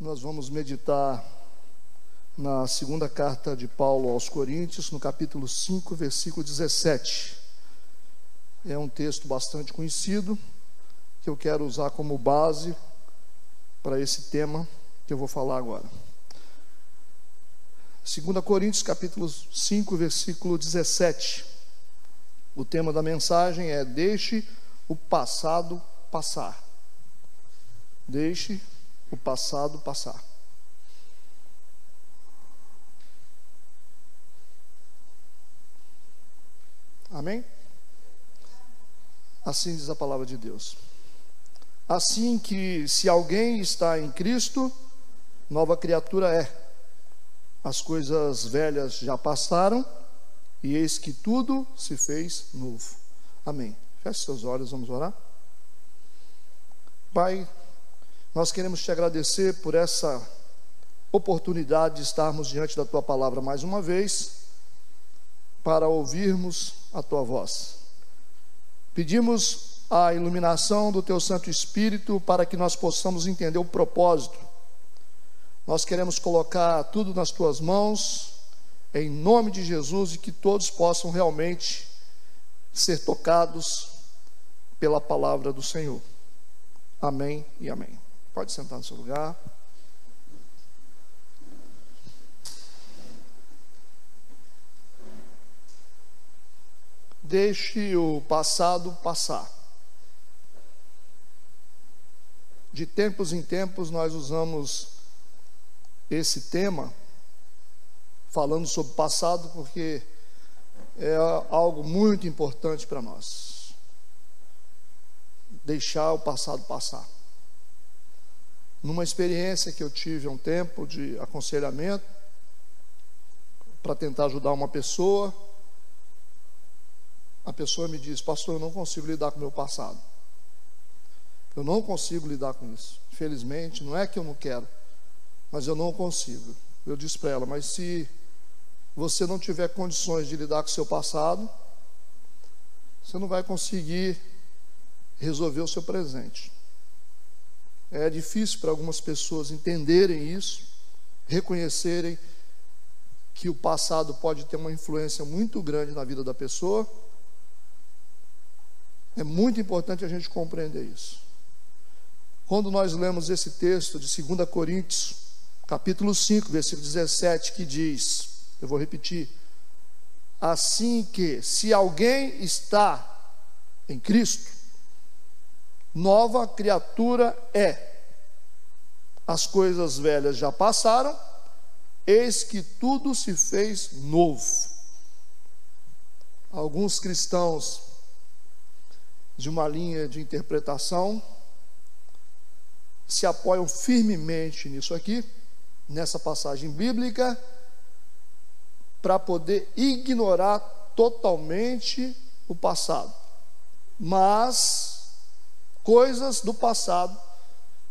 Nós vamos meditar na segunda carta de Paulo aos Coríntios, no capítulo 5, versículo 17. É um texto bastante conhecido, que eu quero usar como base para esse tema que eu vou falar agora. 2 Coríntios, capítulo 5, versículo 17. O tema da mensagem é: Deixe o passado passar. Deixe o passado passar. Amém? Assim diz a palavra de Deus. Assim que se alguém está em Cristo, nova criatura é. As coisas velhas já passaram e eis que tudo se fez novo. Amém. Feche seus olhos, vamos orar. Pai, nós queremos te agradecer por essa oportunidade de estarmos diante da tua palavra mais uma vez, para ouvirmos a tua voz. Pedimos a iluminação do teu Santo Espírito para que nós possamos entender o propósito. Nós queremos colocar tudo nas tuas mãos, em nome de Jesus, e que todos possam realmente ser tocados pela palavra do Senhor. Amém e amém. Pode sentar no seu lugar. Deixe o passado passar. De tempos em tempos nós usamos esse tema falando sobre o passado porque é algo muito importante para nós. Deixar o passado passar numa experiência que eu tive há um tempo de aconselhamento para tentar ajudar uma pessoa. A pessoa me diz: Pastor, eu não consigo lidar com o meu passado. Eu não consigo lidar com isso. Infelizmente, não é que eu não quero, mas eu não consigo. Eu disse para ela: Mas se você não tiver condições de lidar com o seu passado, você não vai conseguir resolver o seu presente. É difícil para algumas pessoas entenderem isso, reconhecerem que o passado pode ter uma influência muito grande na vida da pessoa. É muito importante a gente compreender isso. Quando nós lemos esse texto de 2 Coríntios, capítulo 5, versículo 17, que diz: Eu vou repetir. Assim que, se alguém está em Cristo, nova criatura é. As coisas velhas já passaram, eis que tudo se fez novo. Alguns cristãos de uma linha de interpretação se apoiam firmemente nisso aqui, nessa passagem bíblica, para poder ignorar totalmente o passado. Mas coisas do passado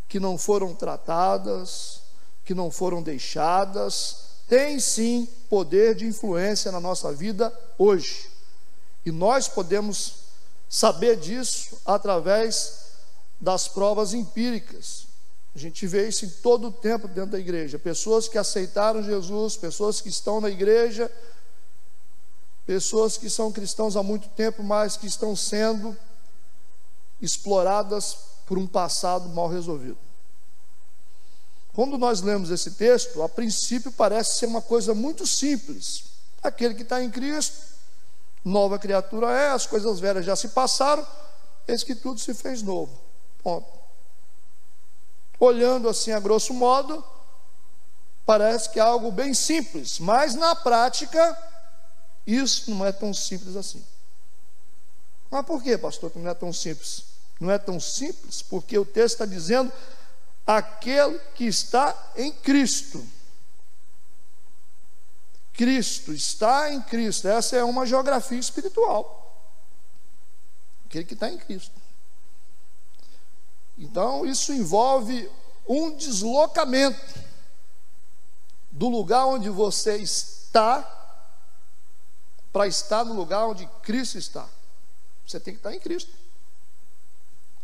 que não foram tratadas, que não foram deixadas, têm sim poder de influência na nossa vida hoje. E nós podemos saber disso através das provas empíricas. A gente vê isso em todo o tempo dentro da igreja. Pessoas que aceitaram Jesus, pessoas que estão na igreja, pessoas que são cristãos há muito tempo, mas que estão sendo exploradas por um passado mal resolvido. Quando nós lemos esse texto, a princípio parece ser uma coisa muito simples. Aquele que está em Cristo, nova criatura é, as coisas velhas já se passaram, eis que tudo se fez novo. Ponto. Olhando assim a grosso modo, parece que é algo bem simples, mas na prática, isso não é tão simples assim. Mas por que, pastor, que não é tão simples? Não é tão simples, porque o texto está dizendo aquele que está em Cristo. Cristo está em Cristo. Essa é uma geografia espiritual. Aquele que está em Cristo. Então, isso envolve um deslocamento do lugar onde você está para estar no lugar onde Cristo está. Você tem que estar em Cristo.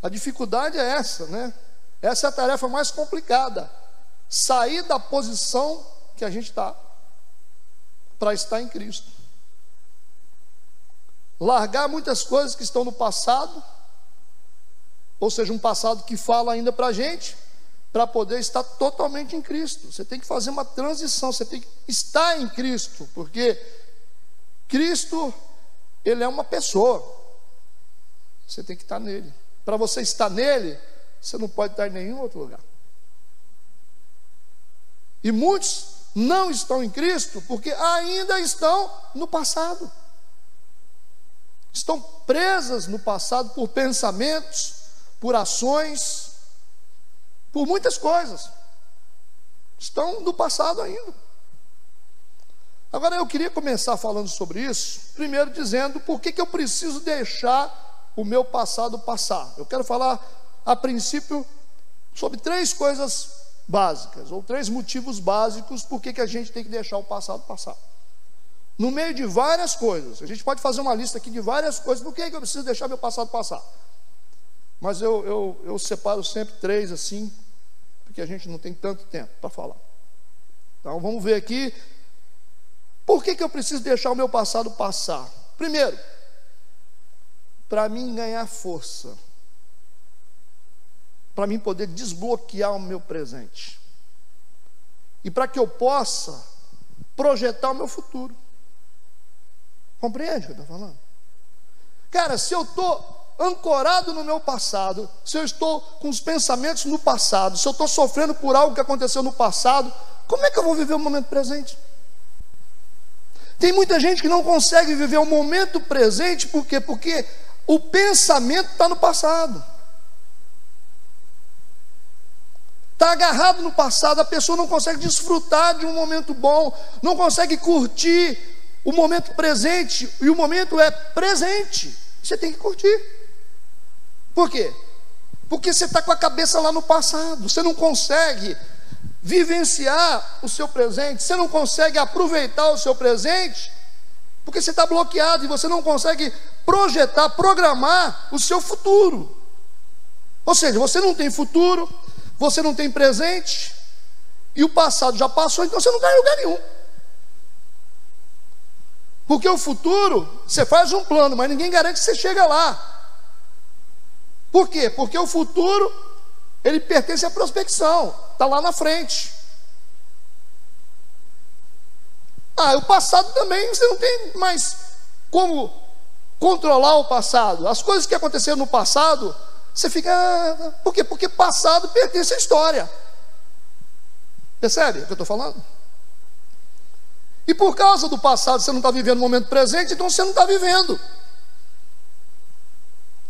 A dificuldade é essa, né? Essa é a tarefa mais complicada. sair da posição que a gente está para estar em Cristo. Largar muitas coisas que estão no passado, ou seja, um passado que fala ainda para a gente, para poder estar totalmente em Cristo. Você tem que fazer uma transição, você tem que estar em Cristo, porque Cristo, Ele é uma pessoa, você tem que estar nele. Para você estar nele, você não pode estar em nenhum outro lugar. E muitos não estão em Cristo porque ainda estão no passado. Estão presas no passado por pensamentos, por ações, por muitas coisas. Estão no passado ainda. Agora eu queria começar falando sobre isso, primeiro dizendo por que, que eu preciso deixar o meu passado passar. Eu quero falar a princípio sobre três coisas básicas, ou três motivos básicos por que, a gente tem que deixar o passado passar. No meio de várias coisas, a gente pode fazer uma lista aqui de várias coisas, por que eu preciso deixar meu passado passar? Mas eu, eu, eu separo sempre três assim, porque a gente não tem tanto tempo para falar. Então vamos ver aqui, por que, que eu preciso deixar o meu passado passar? Primeiro, para mim ganhar força para mim poder desbloquear o meu presente. E para que eu possa projetar o meu futuro. Compreende o que eu estou falando? Cara, se eu estou ancorado no meu passado, se eu estou com os pensamentos no passado, se eu estou sofrendo por algo que aconteceu no passado, como é que eu vou viver o momento presente? Tem muita gente que não consegue viver o momento presente, por quê? Porque o pensamento está no passado. Está agarrado no passado, a pessoa não consegue desfrutar de um momento bom, não consegue curtir o momento presente, e o momento é presente. Você tem que curtir. Por quê? Porque você está com a cabeça lá no passado, você não consegue vivenciar o seu presente, você não consegue aproveitar o seu presente, porque você está bloqueado e você não consegue projetar, programar o seu futuro. Ou seja, você não tem futuro, você não tem presente, e o passado já passou, então você não está em lugar nenhum. Porque o futuro, você faz um plano, mas ninguém garante que você chega lá. Por quê? Porque o futuro, ele pertence à prospecção, está lá na frente. Ah, o passado também, você não tem mais como controlar o passado. As coisas que aconteceram no passado, você fica. Ah, por quê? Porque passado pertence à história. Percebe o que eu estou falando? E por causa do passado você não está vivendo o momento presente, então você não está vivendo.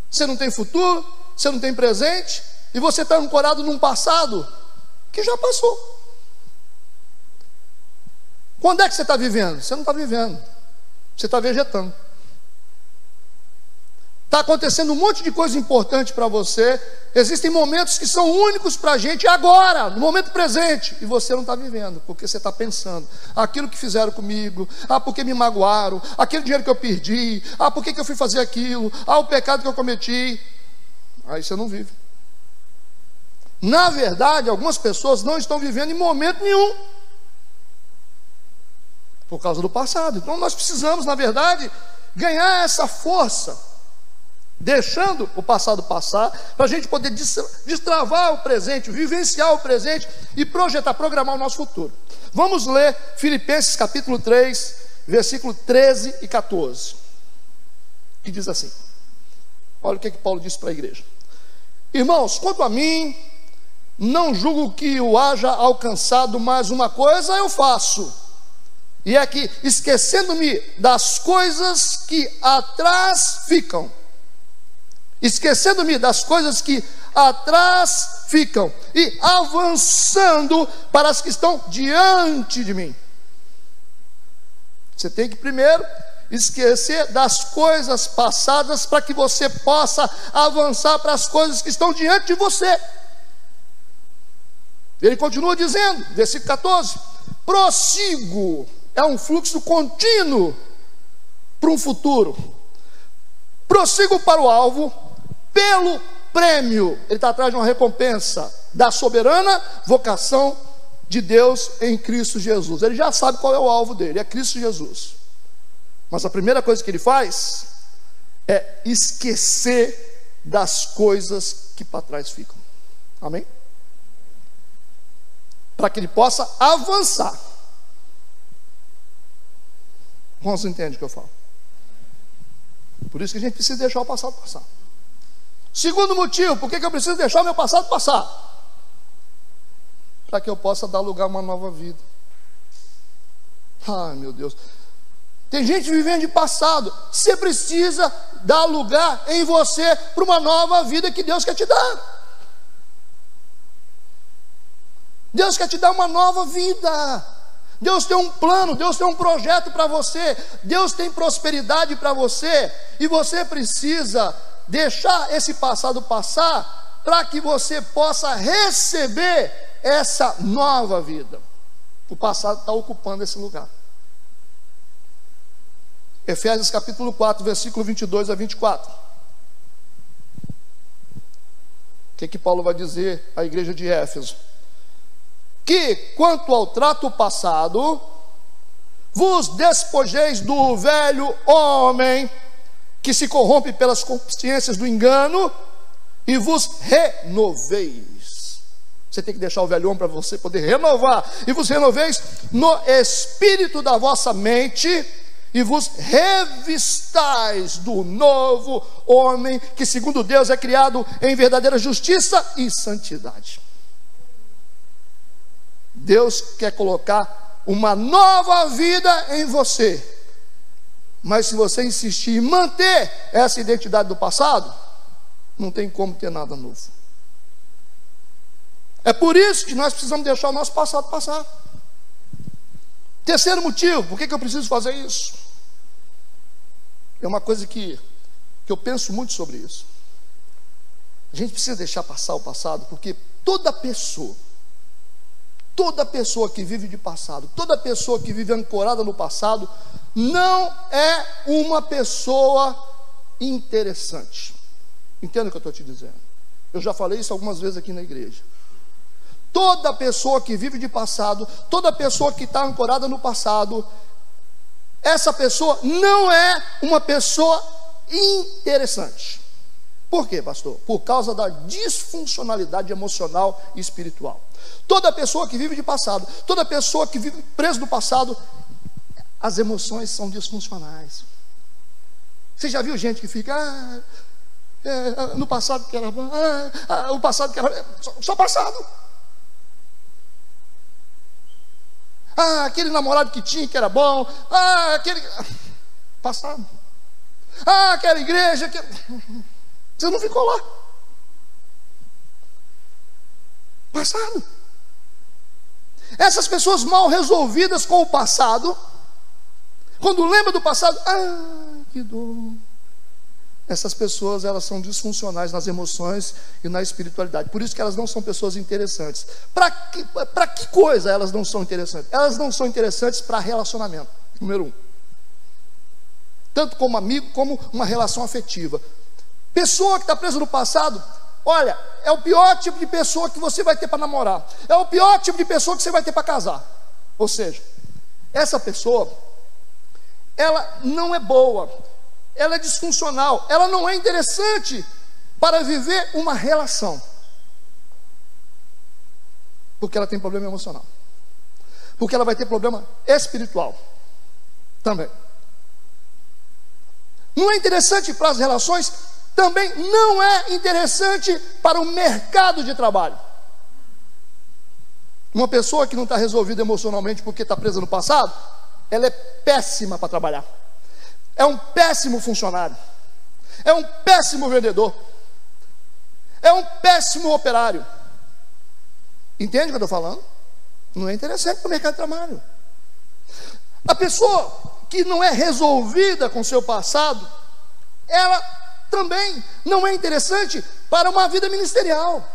Você não tem futuro, você não tem presente, e você está ancorado num passado que já passou. Quando é que você está vivendo? Você não está vivendo, você está vegetando. Está acontecendo um monte de coisa importante para você. Existem momentos que são únicos para a gente agora, no momento presente, e você não está vivendo, porque você está pensando: aquilo que fizeram comigo, ah, porque me magoaram, aquele dinheiro que eu perdi, ah, por que eu fui fazer aquilo, ah, o pecado que eu cometi. Aí você não vive. Na verdade, algumas pessoas não estão vivendo em momento nenhum, por causa do passado. Então nós precisamos, na verdade, ganhar essa força deixando o passado passar, para a gente poder destravar o presente, vivenciar o presente e projetar, programar o nosso futuro. Vamos ler Filipenses capítulo 3, versículo 13 e 14, que diz assim: olha o que, é que Paulo disse para a igreja. Irmãos, quanto a mim, não julgo que o haja alcançado, mas uma coisa eu faço, e é que, esquecendo-me das coisas que atrás ficam, esquecendo-me das coisas que atrás ficam e avançando para as que estão diante de mim. Você tem que primeiro esquecer das coisas passadas para que você possa avançar para as coisas que estão diante de você. Ele continua dizendo, versículo 14: prossigo, é um fluxo contínuo para um futuro. Prossigo para o alvo, pelo prêmio, ele está atrás de uma recompensa da soberana vocação de Deus em Cristo Jesus. Ele já sabe qual é o alvo dele, é Cristo Jesus. Mas a primeira coisa que ele faz é esquecer das coisas que para trás ficam. Amém? Para que ele possa avançar. Irmãos, entende o que eu falo? Por isso que a gente precisa deixar o passado passar. Segundo motivo, por que eu preciso deixar o meu passado passar? Para que eu possa dar lugar a uma nova vida. Ai, meu Deus. Tem gente vivendo de passado. Você precisa dar lugar em você para uma nova vida que Deus quer te dar. Deus quer te dar uma nova vida. Deus tem um plano, Deus tem um projeto para você, Deus tem prosperidade para você, e você precisa deixar esse passado passar para que você possa receber essa nova vida. O passado está ocupando esse lugar. Efésios capítulo 4, versículo 22 a 24. O que, que Paulo vai dizer à igreja de Éfeso? Que, quanto ao trato passado, vos despojeis do velho homem, que se corrompe pelas consciências do engano, e vos renoveis. Você tem que deixar o velho homem para você poder renovar, e vos renoveis no espírito da vossa mente, e vos revistais do novo homem, que segundo Deus é criado em verdadeira justiça e santidade. Deus quer colocar uma nova vida em você. Mas se você insistir em manter essa identidade do passado, não tem como ter nada novo. É por isso que nós precisamos deixar o nosso passado passar. Terceiro motivo, por que, que eu preciso fazer isso? É uma coisa que, que eu penso muito sobre isso. A gente precisa deixar passar o passado, porque toda pessoa, toda pessoa que vive de passado, toda pessoa que vive ancorada no passado, não é uma pessoa interessante. Entenda o que eu estou te dizendo. Eu já falei isso algumas vezes aqui na igreja. Toda pessoa que vive de passado, toda pessoa que está ancorada no passado, essa pessoa não é uma pessoa interessante. Por quê, pastor? Por causa da disfuncionalidade emocional e espiritual. Toda pessoa que vive de passado, toda pessoa que vive preso no passado, as emoções são disfuncionais. Você já viu gente que fica, ah, é, no passado que era bom, ah, ah, o passado que era só, só passado. Ah, aquele namorado que tinha que era bom. Ah, aquele. Passado. Ah, aquela igreja que. Você não ficou lá. Passado. Essas pessoas mal resolvidas com o passado, quando lembra do passado, ah, que dor. Essas pessoas, elas são disfuncionais nas emoções e na espiritualidade. Por isso que elas não são pessoas interessantes. Para que, que coisa elas não são interessantes? Elas não são interessantes para relacionamento, número um. Tanto como amigo, como uma relação afetiva. Pessoa que está presa no passado, olha, é o pior tipo de pessoa que você vai ter para namorar. É o pior tipo de pessoa que você vai ter para casar. Ou seja, essa pessoa, ela não é boa ela é disfuncional, ela não é interessante para viver uma relação. Porque ela tem problema emocional. Porque ela vai ter problema espiritual também. Não é interessante para as relações, também não é interessante para o mercado de trabalho. Uma pessoa que não está resolvida emocionalmente porque está presa no passado, ela é péssima para trabalhar é um péssimo funcionário, é um péssimo vendedor, é um péssimo operário. Entende o que eu estou falando? Não é interessante para o mercado de trabalho. A pessoa que não é resolvida com seu passado, ela também não é interessante para uma vida ministerial.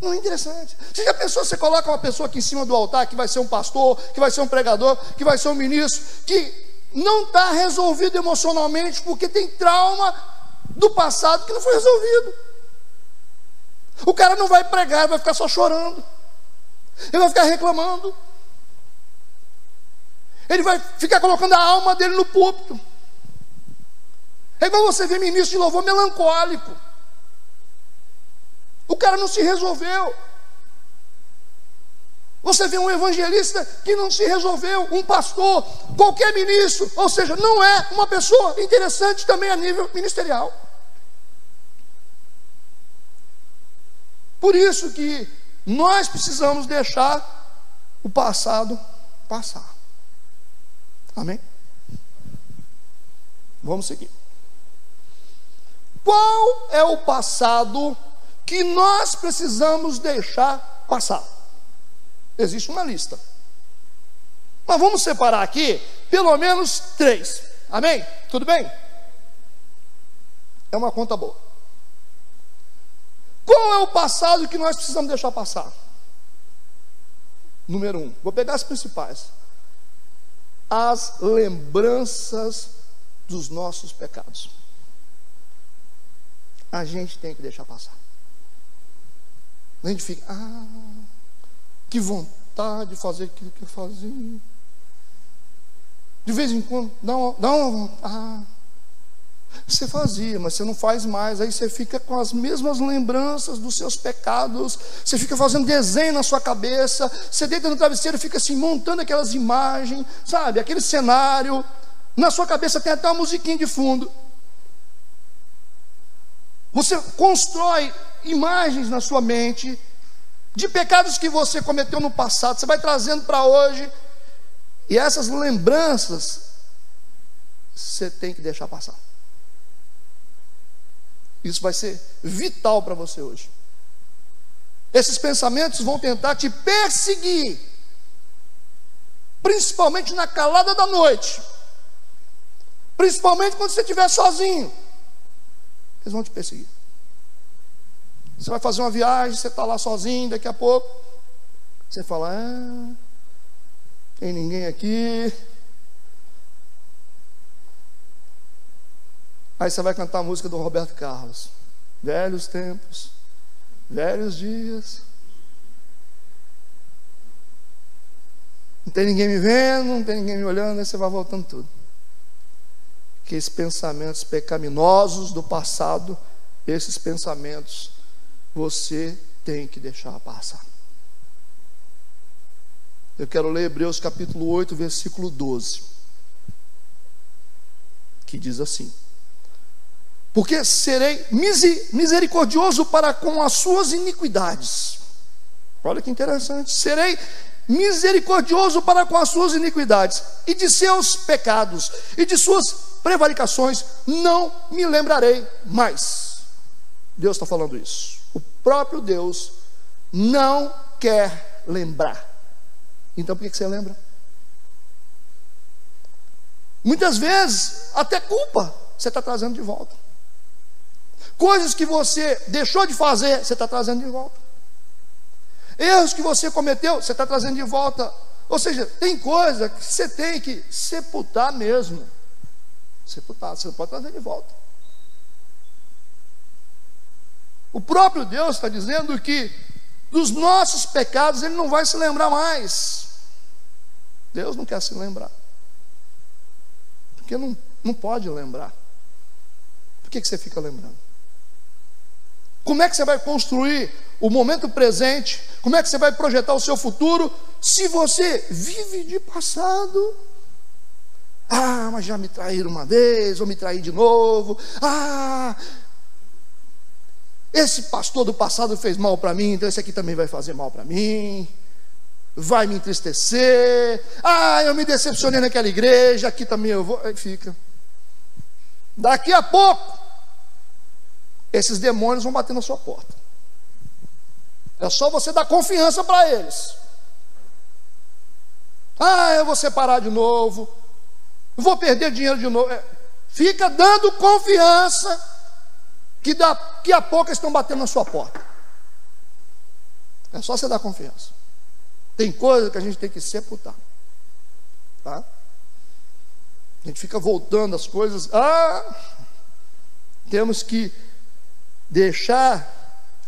Não é interessante. Você já pensou, você coloca uma pessoa aqui em cima do altar, que vai ser um pastor, que vai ser um pregador, que vai ser um ministro, que não está resolvido emocionalmente porque tem trauma do passado que não foi resolvido. O cara não vai pregar, vai ficar só chorando. Ele vai ficar reclamando. Ele vai ficar colocando a alma dele no púlpito. É igual você ver ministro de louvor melancólico. O cara não se resolveu. Você vê um evangelista que não se resolveu, um pastor, qualquer ministro, ou seja, não é uma pessoa interessante também a nível ministerial. Por isso que nós precisamos deixar o passado passar. Amém? Vamos seguir. Qual é o passado que nós precisamos deixar passar? Existe uma lista. Mas vamos separar aqui pelo menos três. Amém? Tudo bem? É uma conta boa. Qual é o passado que nós precisamos deixar passar? Número um, vou pegar as principais. As lembranças dos nossos pecados. A gente tem que deixar passar. A gente fica, ah, que vontade de fazer aquilo que eu fazia. De vez em quando, dá uma, dá uma ah, você fazia, mas você não faz mais. Aí você fica com as mesmas lembranças dos seus pecados. Você fica fazendo desenho na sua cabeça. Você deita no travesseiro fica assim, montando aquelas imagens, sabe? Aquele cenário. Na sua cabeça tem até uma musiquinha de fundo. Você constrói imagens na sua mente de pecados que você cometeu no passado, você vai trazendo para hoje, e essas lembranças você tem que deixar passar. Isso vai ser vital para você hoje. Esses pensamentos vão tentar te perseguir, principalmente na calada da noite, principalmente quando você estiver sozinho. Eles vão te perseguir. Você vai fazer uma viagem, você está lá sozinho, daqui a pouco, você fala, ah, tem ninguém aqui. Aí você vai cantar a música do Roberto Carlos. Velhos tempos, velhos dias. Não tem ninguém me vendo, não tem ninguém me olhando, aí você vai voltando tudo. Que esses pensamentos pecaminosos do passado, esses pensamentos você tem que deixar passar. Eu quero ler Hebreus capítulo 8, versículo 12, que diz assim: Porque serei misericordioso para com as suas iniquidades. Olha que interessante. Serei misericordioso para com as suas iniquidades, e de seus pecados, e de suas prevaricações, não me lembrarei mais. Deus está falando isso próprio Deus não quer lembrar. Então por que você lembra? Muitas vezes, até culpa você está trazendo de volta. Coisas que você deixou de fazer, você está trazendo de volta. Erros que você cometeu, você está trazendo de volta. Ou seja, tem coisa que você tem que sepultar mesmo. Sepultar, você pode trazer de volta. O próprio Deus está dizendo que dos nossos pecados Ele não vai se lembrar mais. Deus não quer se lembrar. Porque não, não pode lembrar. Por que, que você fica lembrando? Como é que você vai construir o momento presente? Como é que você vai projetar o seu futuro se você vive de passado? Ah, mas já me traíram uma vez, vou me trair de novo. Ah, esse pastor do passado fez mal para mim, então esse aqui também vai fazer mal para mim. Vai me entristecer. Ah, eu me decepcionei naquela igreja, aqui também eu vou. Aí fica. Daqui a pouco, esses demônios vão bater na sua porta. É só você dar confiança para eles. Ah, eu vou separar de novo. Vou perder dinheiro de novo. É, fica dando confiança que daqui a pouco estão batendo na sua porta. É só você dar confiança. Tem coisa que a gente tem que sepultar. Tá? A gente fica voltando as coisas. Ah, temos que deixar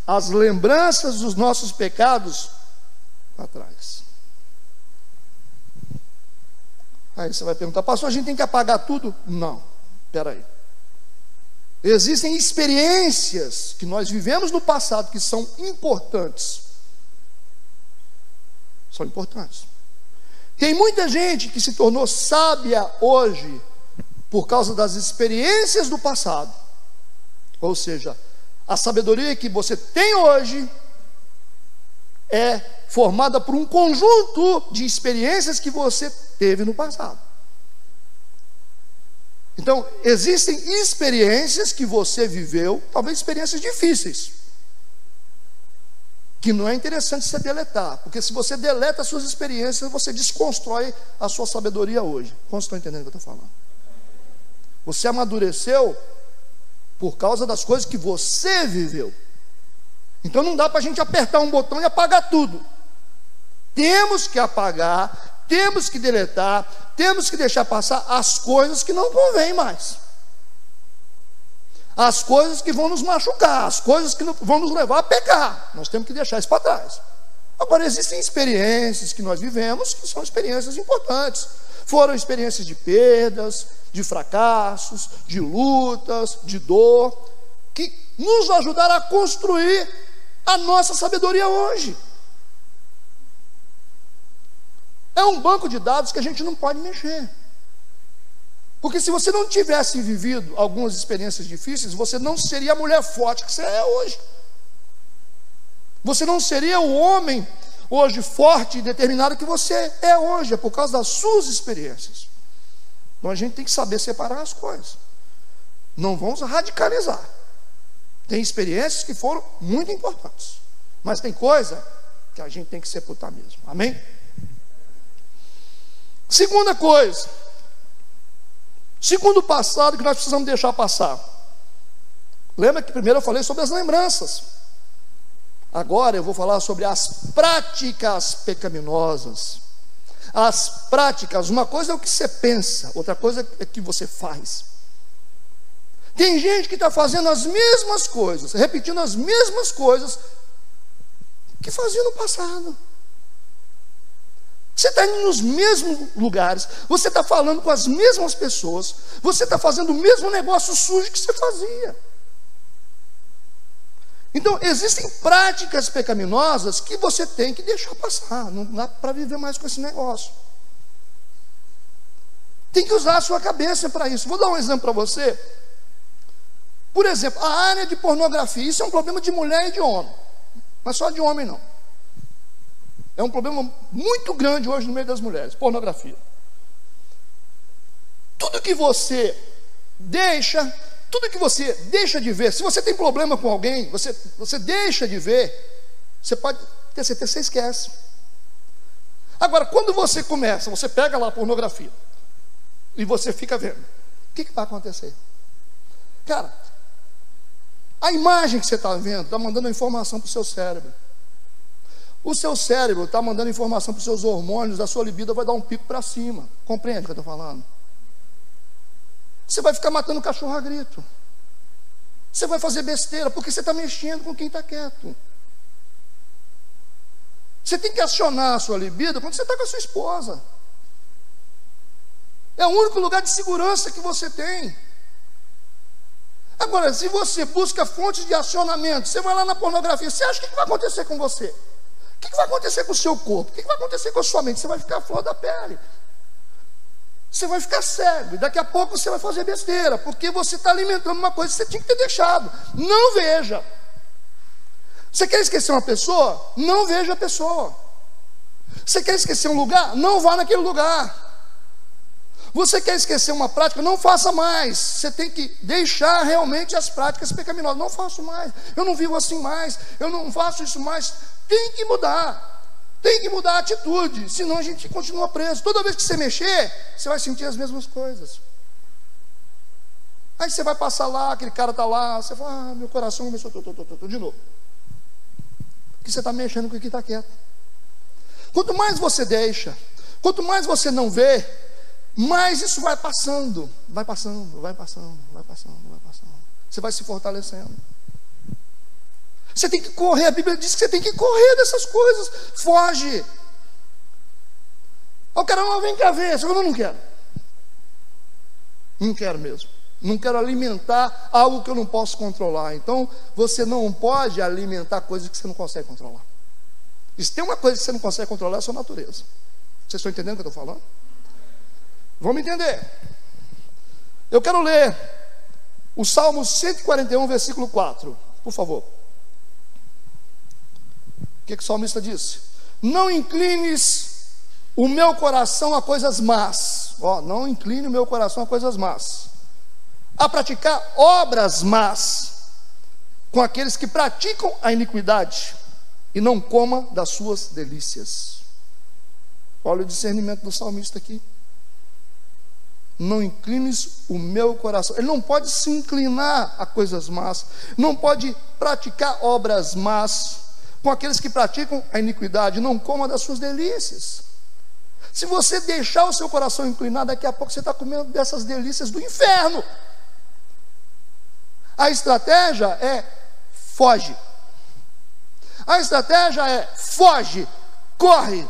as lembranças dos nossos pecados atrás. Aí você vai perguntar, pastor, a gente tem que apagar tudo? Não, espera aí. Existem experiências que nós vivemos no passado que são importantes. São importantes. Tem muita gente que se tornou sábia hoje por causa das experiências do passado. Ou seja, a sabedoria que você tem hoje é formada por um conjunto de experiências que você teve no passado. Então, existem experiências que você viveu, talvez experiências difíceis, que não é interessante você deletar, porque se você deleta as suas experiências, você desconstrói a sua sabedoria hoje. Como estão entendendo o que eu estou falando? Você amadureceu por causa das coisas que você viveu. Então não dá para a gente apertar um botão e apagar tudo. Temos que apagar, temos que deletar, temos que deixar passar as coisas que não convêm mais. As coisas que vão nos machucar, as coisas que vão nos levar a pecar. Nós temos que deixar isso para trás. Agora, existem experiências que nós vivemos que são experiências importantes. Foram experiências de perdas, de fracassos, de lutas, de dor, que nos ajudaram a construir a nossa sabedoria hoje. É um banco de dados que a gente não pode mexer. Porque se você não tivesse vivido algumas experiências difíceis, você não seria a mulher forte que você é hoje. Você não seria o homem hoje forte e determinado que você é hoje, é por causa das suas experiências. Então a gente tem que saber separar as coisas. Não vamos radicalizar. Tem experiências que foram muito importantes, mas tem coisa que a gente tem que sepultar mesmo. Amém? Segunda coisa, segundo passado que nós precisamos deixar passar. Lembra que primeiro eu falei sobre as lembranças. Agora eu vou falar sobre as práticas pecaminosas. As práticas, uma coisa é o que você pensa, outra coisa é o que você faz. Tem gente que está fazendo as mesmas coisas, repetindo as mesmas coisas que fazia no passado. Você está indo nos mesmos lugares, você está falando com as mesmas pessoas, você está fazendo o mesmo negócio sujo que você fazia. Então, existem práticas pecaminosas que você tem que deixar passar, não dá para viver mais com esse negócio. Tem que usar a sua cabeça para isso. Vou dar um exemplo para você. Por exemplo, a área de pornografia, isso é um problema de mulher e de homem, mas só de homem não. É um problema muito grande hoje no meio das mulheres, pornografia. Tudo que você deixa, tudo que você deixa de ver, se você tem problema com alguém, você, você deixa de ver, você pode ter certeza, você esquece. Agora, quando você começa, você pega lá a pornografia e você fica vendo, o que, que vai acontecer? Cara, a imagem que você está vendo está mandando informação para o seu cérebro. O seu cérebro está mandando informação para os seus hormônios, a sua libido vai dar um pico para cima. Compreende o que eu estou falando? Você vai ficar matando cachorro a grito. Você vai fazer besteira, porque você está mexendo com quem está quieto. Você tem que acionar a sua libido quando você está com a sua esposa. É o único lugar de segurança que você tem. Agora, se você busca fontes de acionamento, você vai lá na pornografia, você acha que vai acontecer com você? O que vai acontecer com o seu corpo? O que vai acontecer com a sua mente? Você vai ficar flor da pele. Você vai ficar cego. E daqui a pouco você vai fazer besteira. Porque você está alimentando uma coisa que você tinha que ter deixado. Não veja. Você quer esquecer uma pessoa? Não veja a pessoa. Você quer esquecer um lugar? Não vá naquele lugar. Você quer esquecer uma prática? Não faça mais. Você tem que deixar realmente as práticas pecaminosas. Não faço mais. Eu não vivo assim mais. Eu não faço isso mais. Tem que mudar. Tem que mudar a atitude, senão a gente continua preso. Toda vez que você mexer, você vai sentir as mesmas coisas. Aí você vai passar lá, aquele cara está lá, você fala, ah, meu coração começou tô, tô, tô, tô, de novo. Porque você está mexendo com o que está quieto. Quanto mais você deixa, quanto mais você não vê, mais isso vai passando, vai passando, vai passando, vai passando, vai passando. Você vai se fortalecendo. Você tem que correr, a Bíblia diz que você tem que correr dessas coisas. Foge. O cara não vem cá ver, eu não quero. Não quero mesmo. Não quero alimentar algo que eu não posso controlar. Então, você não pode alimentar coisas que você não consegue controlar. E se tem uma coisa que você não consegue controlar, é a sua natureza. Vocês estão entendendo o que eu estou falando? Vamos entender. Eu quero ler o Salmo 141, versículo 4, por favor. O que, que o salmista disse? Não inclines o meu coração a coisas más. Ó, não incline o meu coração a coisas más. A praticar obras más com aqueles que praticam a iniquidade e não coma das suas delícias. Olha o discernimento do salmista aqui não inclines o meu coração. Ele não pode se inclinar a coisas más, não pode praticar obras más com aqueles que praticam a iniquidade, não coma das suas delícias. Se você deixar o seu coração inclinado, daqui a pouco você está comendo dessas delícias do inferno. A estratégia é foge. A estratégia é foge, corre,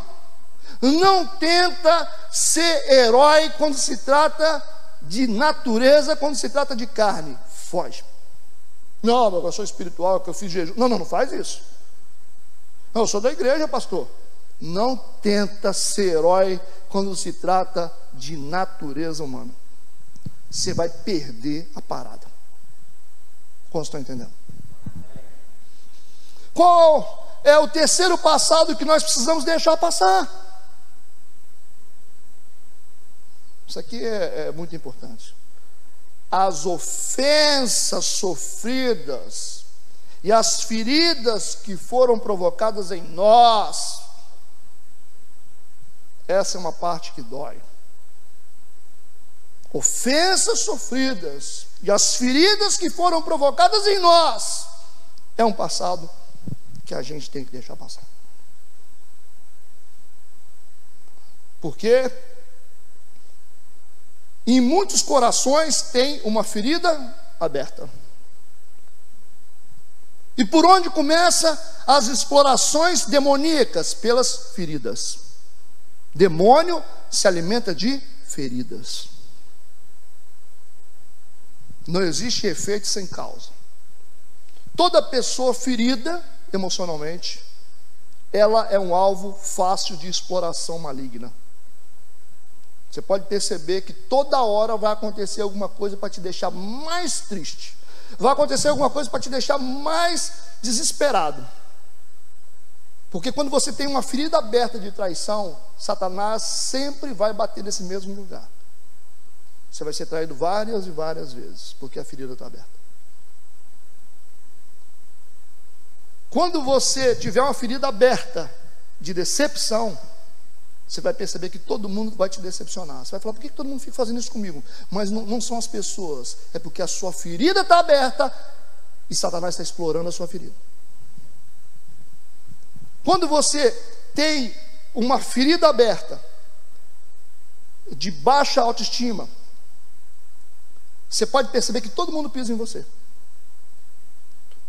não tenta ser herói quando se trata de natureza, quando se trata de carne. Foge. Não, eu sou espiritual, que eu fiz jejum. Não, não, não faz isso. Não, eu sou da igreja, pastor. Não tenta ser herói quando se trata de natureza humana. Você vai perder a parada. Como estão entendendo? Qual é o terceiro passado que nós precisamos deixar passar? Isso aqui é, é muito importante. As ofensas sofridas e as feridas que foram provocadas em nós, essa é uma parte que dói. Ofensas sofridas e as feridas que foram provocadas em nós, é um passado que a gente tem que deixar passar. Porque em muitos corações tem uma ferida aberta. E por onde começa as explorações demoníacas? Pelas feridas. Demônio se alimenta de feridas. Não existe efeito sem causa. Toda pessoa ferida emocionalmente, ela é um alvo fácil de exploração maligna. Você pode perceber que toda hora vai acontecer alguma coisa para te deixar mais triste. Vai acontecer alguma coisa para te deixar mais desesperado. Porque quando você tem uma ferida aberta de traição, Satanás sempre vai bater nesse mesmo lugar. Você vai ser traído várias e várias vezes, porque a ferida está aberta. Quando você tiver uma ferida aberta de decepção, você vai perceber que todo mundo vai te decepcionar. Você vai falar, por que todo mundo fica fazendo isso comigo? Mas não, não são as pessoas, é porque a sua ferida está aberta e Satanás está explorando a sua ferida. Quando você tem uma ferida aberta, de baixa autoestima, você pode perceber que todo mundo pisa em você.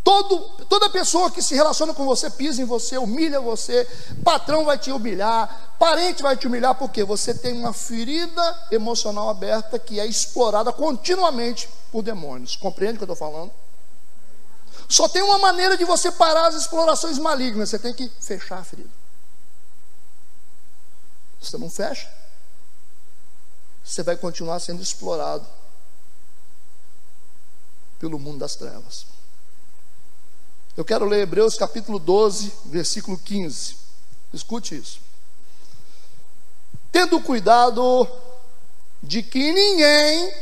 Todo, toda pessoa que se relaciona com você pisa em você, humilha você, patrão vai te humilhar, parente vai te humilhar, porque você tem uma ferida emocional aberta que é explorada continuamente por demônios. Compreende o que eu estou falando? Só tem uma maneira de você parar as explorações malignas: você tem que fechar a ferida. Você não fecha, você vai continuar sendo explorado pelo mundo das trevas. Eu quero ler Hebreus capítulo 12, versículo 15. Escute isso. Tendo cuidado de que ninguém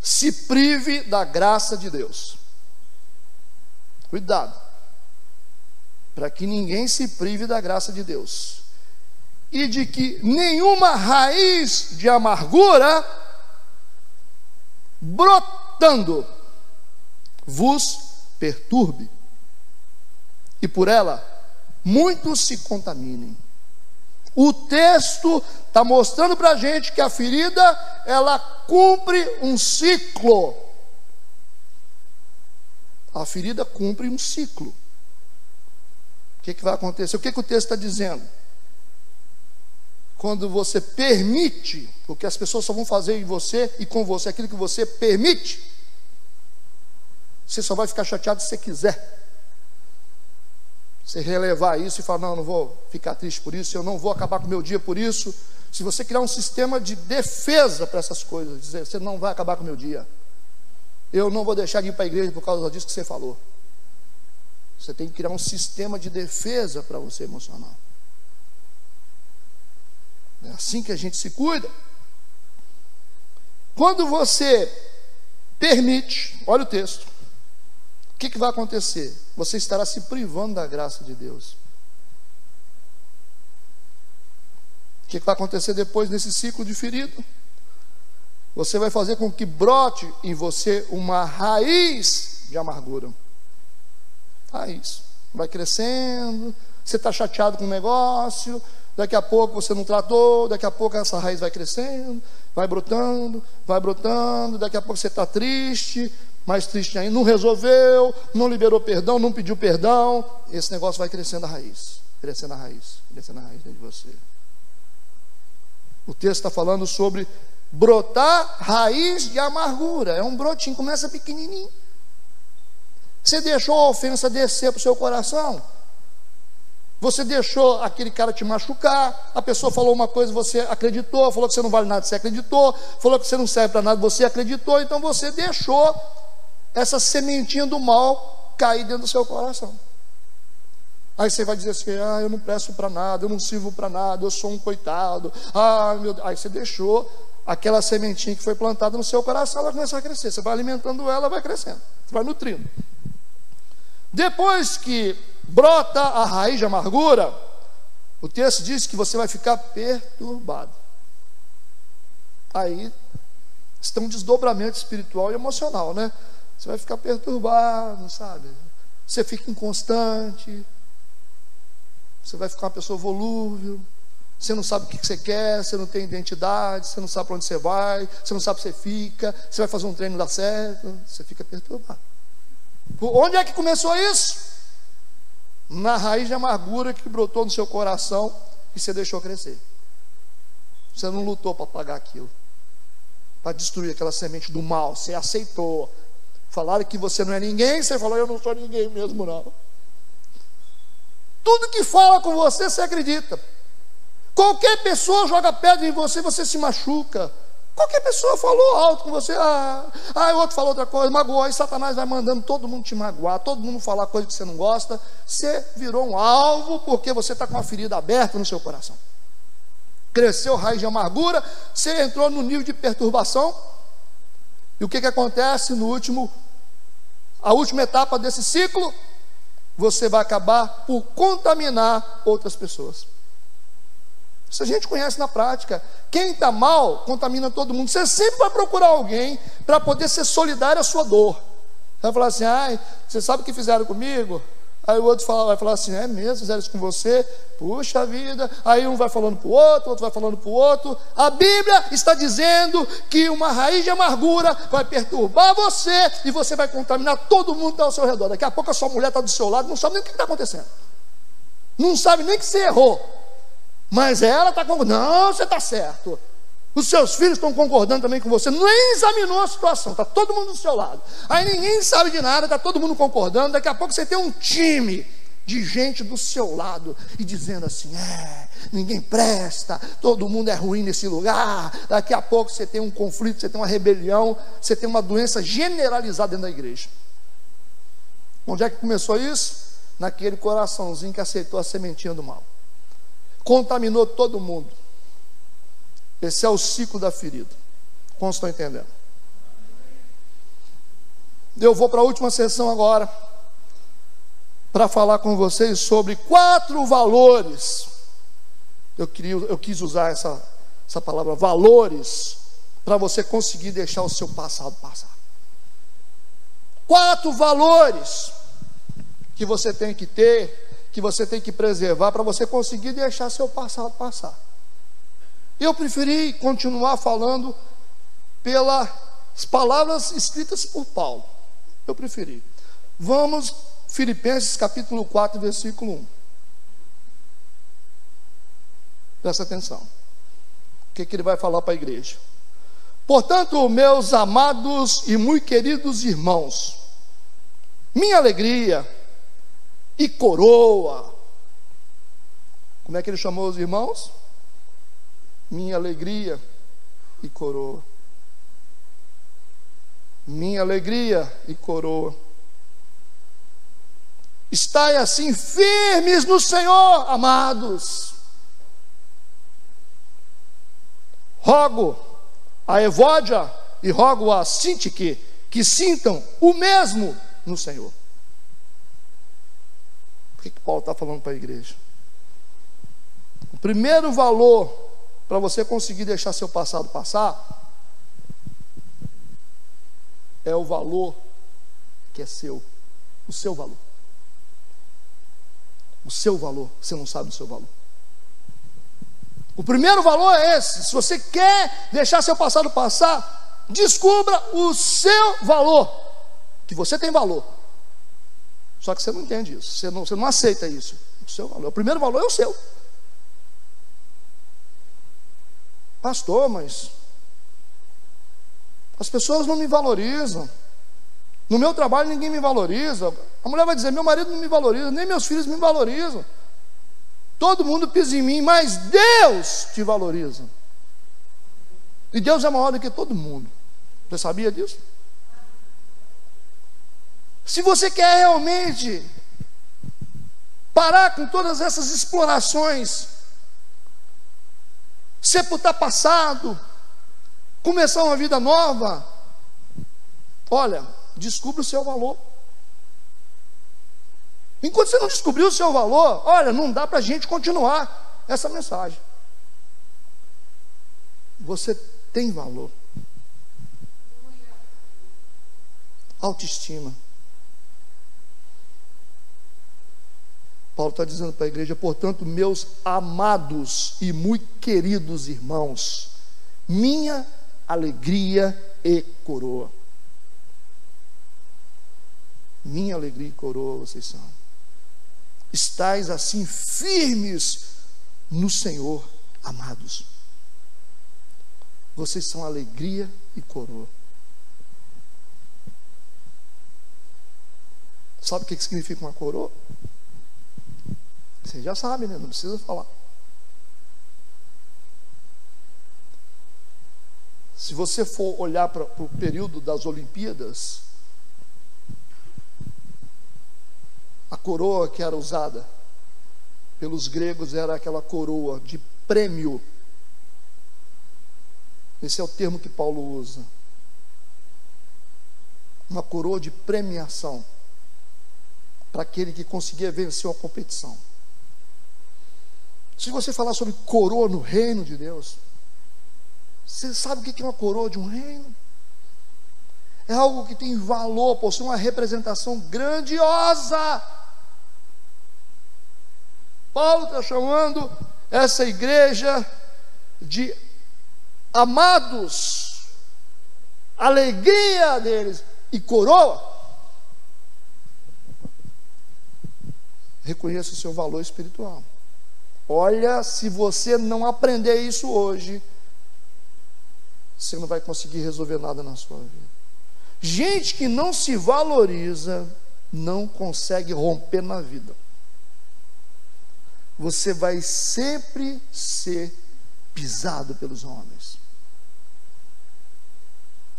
se prive da graça de Deus. Cuidado. Para que ninguém se prive da graça de Deus. E de que nenhuma raiz de amargura brotando vos perturbe e por ela muitos se contaminem. O texto está mostrando para a gente que a ferida ela cumpre um ciclo. A ferida cumpre um ciclo. que, que vai acontecer? O que, que o texto está dizendo? Quando você permite, porque as pessoas só vão fazer em você e com você aquilo que você permite, você só vai ficar chateado se você quiser. Você relevar isso e falar: não, não vou ficar triste por isso, eu não vou acabar com o meu dia por isso. Se você criar um sistema de defesa para essas coisas, dizer: você não vai acabar com o meu dia, eu não vou deixar de ir para a igreja por causa disso que você falou. Você tem que criar um sistema de defesa para você emocional. É assim que a gente se cuida. Quando você permite, olha o texto, o que, que vai acontecer? Você estará se privando da graça de Deus. O que, que vai acontecer depois nesse ciclo de ferido? Você vai fazer com que brote em você uma raiz de amargura. Raiz. Vai crescendo, você está chateado com o negócio, daqui a pouco você não tratou, daqui a pouco essa raiz vai crescendo, vai brotando, vai brotando, daqui a pouco você está triste, mais triste ainda, não resolveu, não liberou perdão, não pediu perdão, esse negócio vai crescendo a raiz, crescendo a raiz, crescendo a raiz dentro de você. O texto está falando sobre brotar raiz de amargura, é um brotinho, começa pequenininho. Você deixou a ofensa descer para o seu coração? Você deixou aquele cara te machucar, a pessoa falou uma coisa, você acreditou, falou que você não vale nada, você acreditou, falou que você não serve para nada, você acreditou, então você deixou essa sementinha do mal cair dentro do seu coração. Aí você vai dizer assim: ah, eu não presto para nada, eu não sirvo para nada, eu sou um coitado. Ah, meu Deus. Aí você deixou aquela sementinha que foi plantada no seu coração, ela começa a crescer. Você vai alimentando ela, vai crescendo, você vai nutrindo. Depois que brota a raiz de amargura, o texto diz que você vai ficar perturbado. Aí está um desdobramento espiritual e emocional, né? Você vai ficar perturbado, sabe? Você fica inconstante. Você vai ficar uma pessoa volúvel. Você não sabe o que você quer, você não tem identidade, você não sabe para onde você vai, você não sabe se você fica, você vai fazer um treino dar certo, você fica perturbado. Onde é que começou isso? Na raiz de amargura que brotou no seu coração e você deixou crescer. Você não lutou para pagar aquilo, para destruir aquela semente do mal, você aceitou. Falaram que você não é ninguém, você falou, eu não sou ninguém mesmo, não. Tudo que fala com você, você acredita. Qualquer pessoa joga pedra em você, você se machuca. Qualquer pessoa falou alto com você, ah, ah, outro falou outra coisa, magoou, aí Satanás vai mandando todo mundo te magoar, todo mundo falar coisa que você não gosta, você virou um alvo porque você está com uma ferida aberta no seu coração. Cresceu raiz de amargura, você entrou no nível de perturbação, e o que, que acontece no último, a última etapa desse ciclo? Você vai acabar por contaminar outras pessoas. Isso a gente conhece na prática. Quem está mal contamina todo mundo. Você sempre vai procurar alguém para poder ser solidário à sua dor. Você vai falar assim: ai, você sabe o que fizeram comigo? Aí o outro fala, vai falar assim: é mesmo, fizeram isso com você? Puxa vida. Aí um vai falando para o outro, outro vai falando para o outro. A Bíblia está dizendo que uma raiz de amargura vai perturbar você e você vai contaminar todo mundo ao seu redor. Daqui a pouco a sua mulher está do seu lado, não sabe nem o que está acontecendo. Não sabe nem que você errou. Mas ela está concordando, não, você está certo. Os seus filhos estão concordando também com você, nem examinou a situação, está todo mundo do seu lado. Aí ninguém sabe de nada, está todo mundo concordando. Daqui a pouco você tem um time de gente do seu lado e dizendo assim: é, ninguém presta, todo mundo é ruim nesse lugar. Daqui a pouco você tem um conflito, você tem uma rebelião, você tem uma doença generalizada dentro da igreja. Onde é que começou isso? Naquele coraçãozinho que aceitou a sementinha do mal contaminou todo mundo. Esse é o ciclo da ferida. Como estão entendendo? Eu vou para a última sessão agora para falar com vocês sobre quatro valores. Eu, queria, eu quis usar essa, essa palavra valores para você conseguir deixar o seu passado passar. Quatro valores que você tem que ter que você tem que preservar para você conseguir deixar seu passado passar. Eu preferi continuar falando pelas palavras escritas por Paulo. Eu preferi. Vamos, Filipenses capítulo 4, versículo 1. Presta atenção. O que, que ele vai falar para a igreja? Portanto, meus amados e muito queridos irmãos, minha alegria e coroa. Como é que ele chamou os irmãos? Minha alegria e coroa. Minha alegria e coroa. Estai assim firmes no Senhor, amados. Rogo a Evódia e rogo a Sintique que sintam o mesmo no Senhor. O que, que Paulo está falando para a igreja? O primeiro valor para você conseguir deixar seu passado passar é o valor que é seu, o seu valor. O seu valor, você não sabe o seu valor. O primeiro valor é esse. Se você quer deixar seu passado passar, descubra o seu valor. Que você tem valor. Só que você não entende isso. Você não, você não aceita isso. O seu valor. O primeiro valor é o seu. Pastor, mas as pessoas não me valorizam. No meu trabalho ninguém me valoriza. A mulher vai dizer: meu marido não me valoriza, nem meus filhos me valorizam. Todo mundo pisa em mim, mas Deus te valoriza. E Deus é maior do que todo mundo. Você sabia disso? Se você quer realmente parar com todas essas explorações, sepultar passado, começar uma vida nova, olha, descubra o seu valor. Enquanto você não descobriu o seu valor, olha, não dá para a gente continuar essa mensagem. Você tem valor. Autoestima. Paulo está dizendo para a igreja, portanto, meus amados e muito queridos irmãos, minha alegria e coroa. Minha alegria e coroa vocês são estais assim firmes no Senhor, amados. Vocês são alegria e coroa. Sabe o que significa uma coroa? Vocês já sabem, né? Não precisa falar. Se você for olhar para o período das Olimpíadas, A coroa que era usada pelos gregos era aquela coroa de prêmio. Esse é o termo que Paulo usa. Uma coroa de premiação para aquele que conseguia vencer a competição. Se você falar sobre coroa no reino de Deus, você sabe o que é uma coroa de um reino? É algo que tem valor, possui uma representação grandiosa. Paulo está chamando essa igreja de amados, alegria deles e coroa. Reconheça o seu valor espiritual. Olha, se você não aprender isso hoje, você não vai conseguir resolver nada na sua vida. Gente que não se valoriza, não consegue romper na vida você vai sempre ser pisado pelos homens.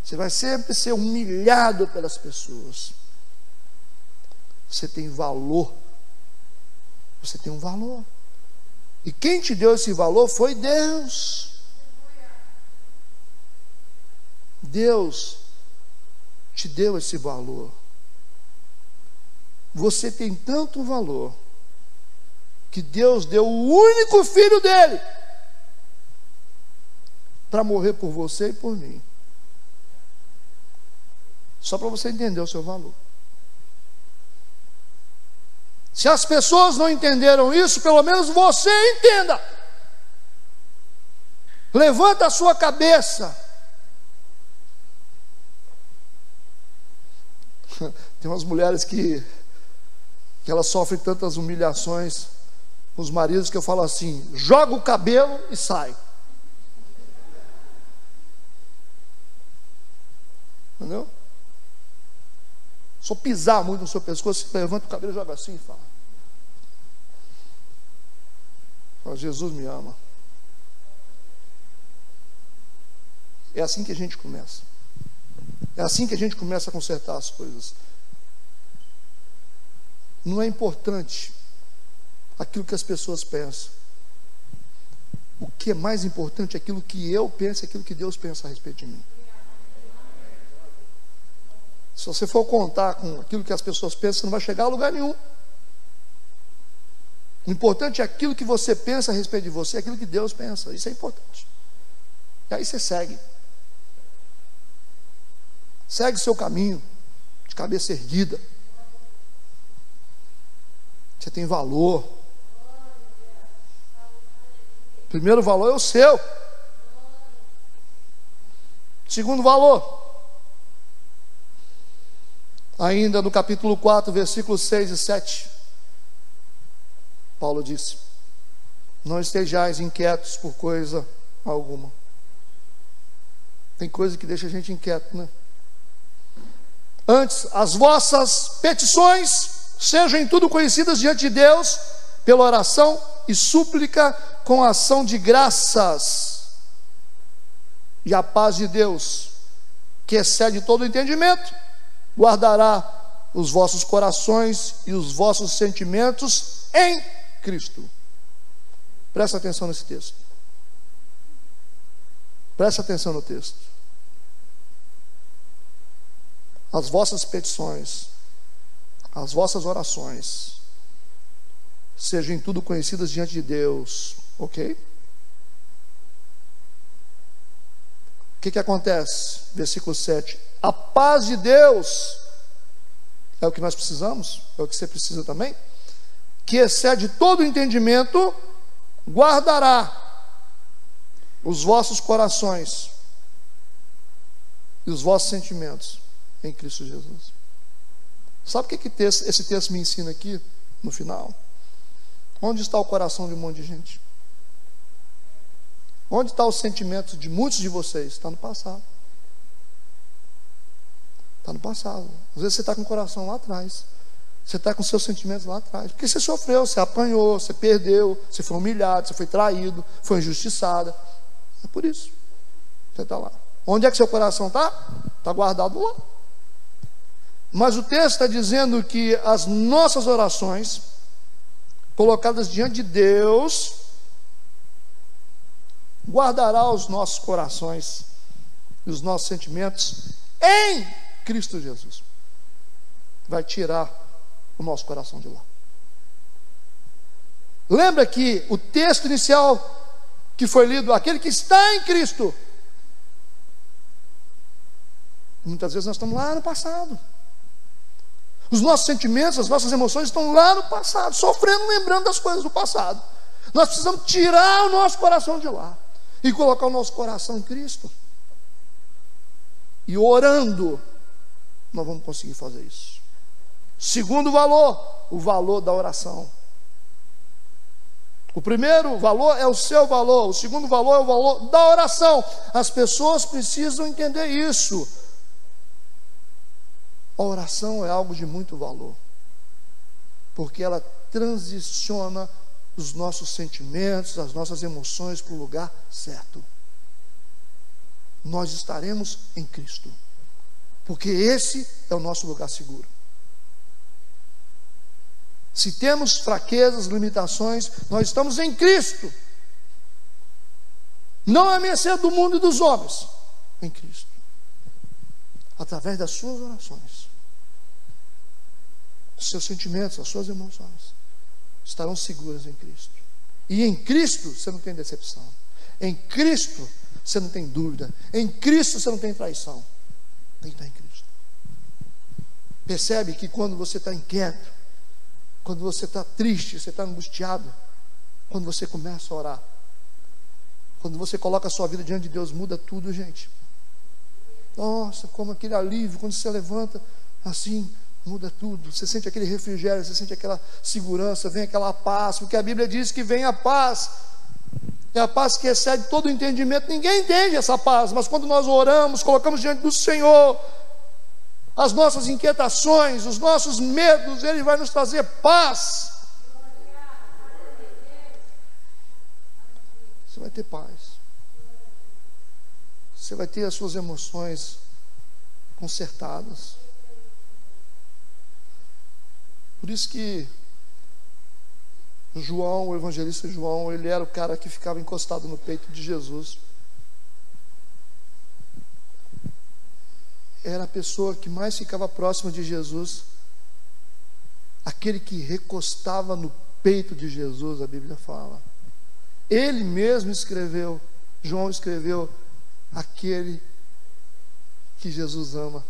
Você vai sempre ser humilhado pelas pessoas. Você tem valor. Você tem um valor. E quem te deu esse valor foi Deus. Deus te deu esse valor. Você tem tanto valor que Deus deu o único filho dele para morrer por você e por mim. Só para você entender o seu valor. Se as pessoas não entenderam isso, pelo menos você entenda. Levanta a sua cabeça. Tem umas mulheres que, que elas sofrem tantas humilhações os maridos que eu falo assim: joga o cabelo e sai. Entendeu? Só pisar muito no seu pescoço, você levanta o cabelo e joga assim e fala. fala Jesus me ama. É assim que a gente começa. É assim que a gente começa a consertar as coisas. Não é importante aquilo que as pessoas pensam. O que é mais importante é aquilo que eu penso, aquilo que Deus pensa a respeito de mim. Se você for contar com aquilo que as pessoas pensam, você não vai chegar a lugar nenhum. O importante é aquilo que você pensa a respeito de você, aquilo que Deus pensa. Isso é importante. E aí você segue. Segue seu caminho, de cabeça erguida. Você tem valor. Primeiro valor é o seu. Segundo valor, ainda no capítulo 4, versículos 6 e 7, Paulo disse: Não estejais inquietos por coisa alguma. Tem coisa que deixa a gente inquieto, né? Antes, as vossas petições sejam em tudo conhecidas diante de Deus, pela oração e súplica com ação de graças. E a paz de Deus, que excede todo entendimento, guardará os vossos corações e os vossos sentimentos em Cristo. Presta atenção nesse texto. Presta atenção no texto. as vossas petições, as vossas orações, sejam em tudo conhecidas diante de Deus, ok? O que, que acontece? Versículo 7: A paz de Deus é o que nós precisamos, é o que você precisa também, que excede todo entendimento, guardará os vossos corações e os vossos sentimentos em Cristo Jesus. Sabe o que, que texto, esse texto me ensina aqui, no final? Onde está o coração de um monte de gente? Onde está o sentimento de muitos de vocês? Está no passado. Está no passado. Às vezes você está com o coração lá atrás. Você está com seus sentimentos lá atrás. Porque você sofreu, você apanhou, você perdeu, você foi humilhado, você foi traído, foi injustiçado. É por isso. Você está lá. Onde é que seu coração está? Está guardado lá. Mas o texto está dizendo que as nossas orações, colocadas diante de Deus, guardará os nossos corações e os nossos sentimentos em Cristo Jesus. Vai tirar o nosso coração de lá. Lembra que o texto inicial que foi lido, aquele que está em Cristo, muitas vezes nós estamos lá no passado. Os nossos sentimentos, as nossas emoções estão lá no passado, sofrendo, lembrando das coisas do passado. Nós precisamos tirar o nosso coração de lá e colocar o nosso coração em Cristo. E orando, nós vamos conseguir fazer isso. Segundo valor, o valor da oração. O primeiro valor é o seu valor, o segundo valor é o valor da oração. As pessoas precisam entender isso. A oração é algo de muito valor, porque ela transiciona os nossos sentimentos, as nossas emoções para o lugar certo. Nós estaremos em Cristo, porque esse é o nosso lugar seguro. Se temos fraquezas, limitações, nós estamos em Cristo. Não a mercê do mundo e dos homens, em Cristo. Através das suas orações os seus sentimentos, as suas emoções estarão seguras em Cristo. E em Cristo você não tem decepção. Em Cristo você não tem dúvida. Em Cristo você não tem traição. Tem que estar em Cristo. Percebe que quando você está inquieto, quando você está triste, você está angustiado, quando você começa a orar, quando você coloca a sua vida diante de Deus, muda tudo, gente. Nossa, como aquele alívio quando você levanta assim, muda tudo. Você sente aquele refrigério, você sente aquela segurança, vem aquela paz, porque a Bíblia diz que vem a paz. É a paz que excede todo entendimento. Ninguém entende essa paz, mas quando nós oramos, colocamos diante do Senhor as nossas inquietações, os nossos medos, Ele vai nos trazer paz. Você vai ter paz. Você vai ter as suas emoções consertadas. Por isso que João, o evangelista João, ele era o cara que ficava encostado no peito de Jesus. Era a pessoa que mais ficava próxima de Jesus. Aquele que recostava no peito de Jesus, a Bíblia fala. Ele mesmo escreveu, João escreveu, aquele que Jesus ama.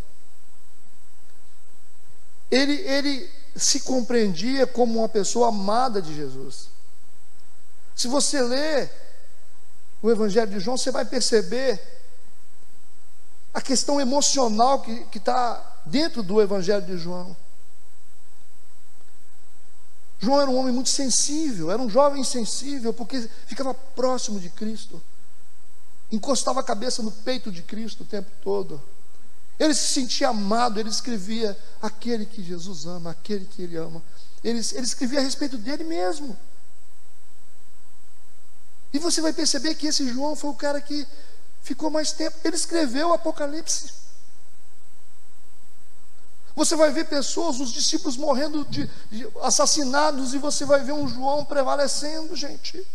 Ele, ele se compreendia como uma pessoa amada de Jesus. Se você ler o Evangelho de João, você vai perceber a questão emocional que está dentro do Evangelho de João. João era um homem muito sensível, era um jovem sensível, porque ficava próximo de Cristo, encostava a cabeça no peito de Cristo o tempo todo. Ele se sentia amado, ele escrevia aquele que Jesus ama, aquele que ele ama. Ele, ele escrevia a respeito dele mesmo. E você vai perceber que esse João foi o cara que ficou mais tempo. Ele escreveu o Apocalipse. Você vai ver pessoas, os discípulos morrendo de, de assassinados, e você vai ver um João prevalecendo, gente.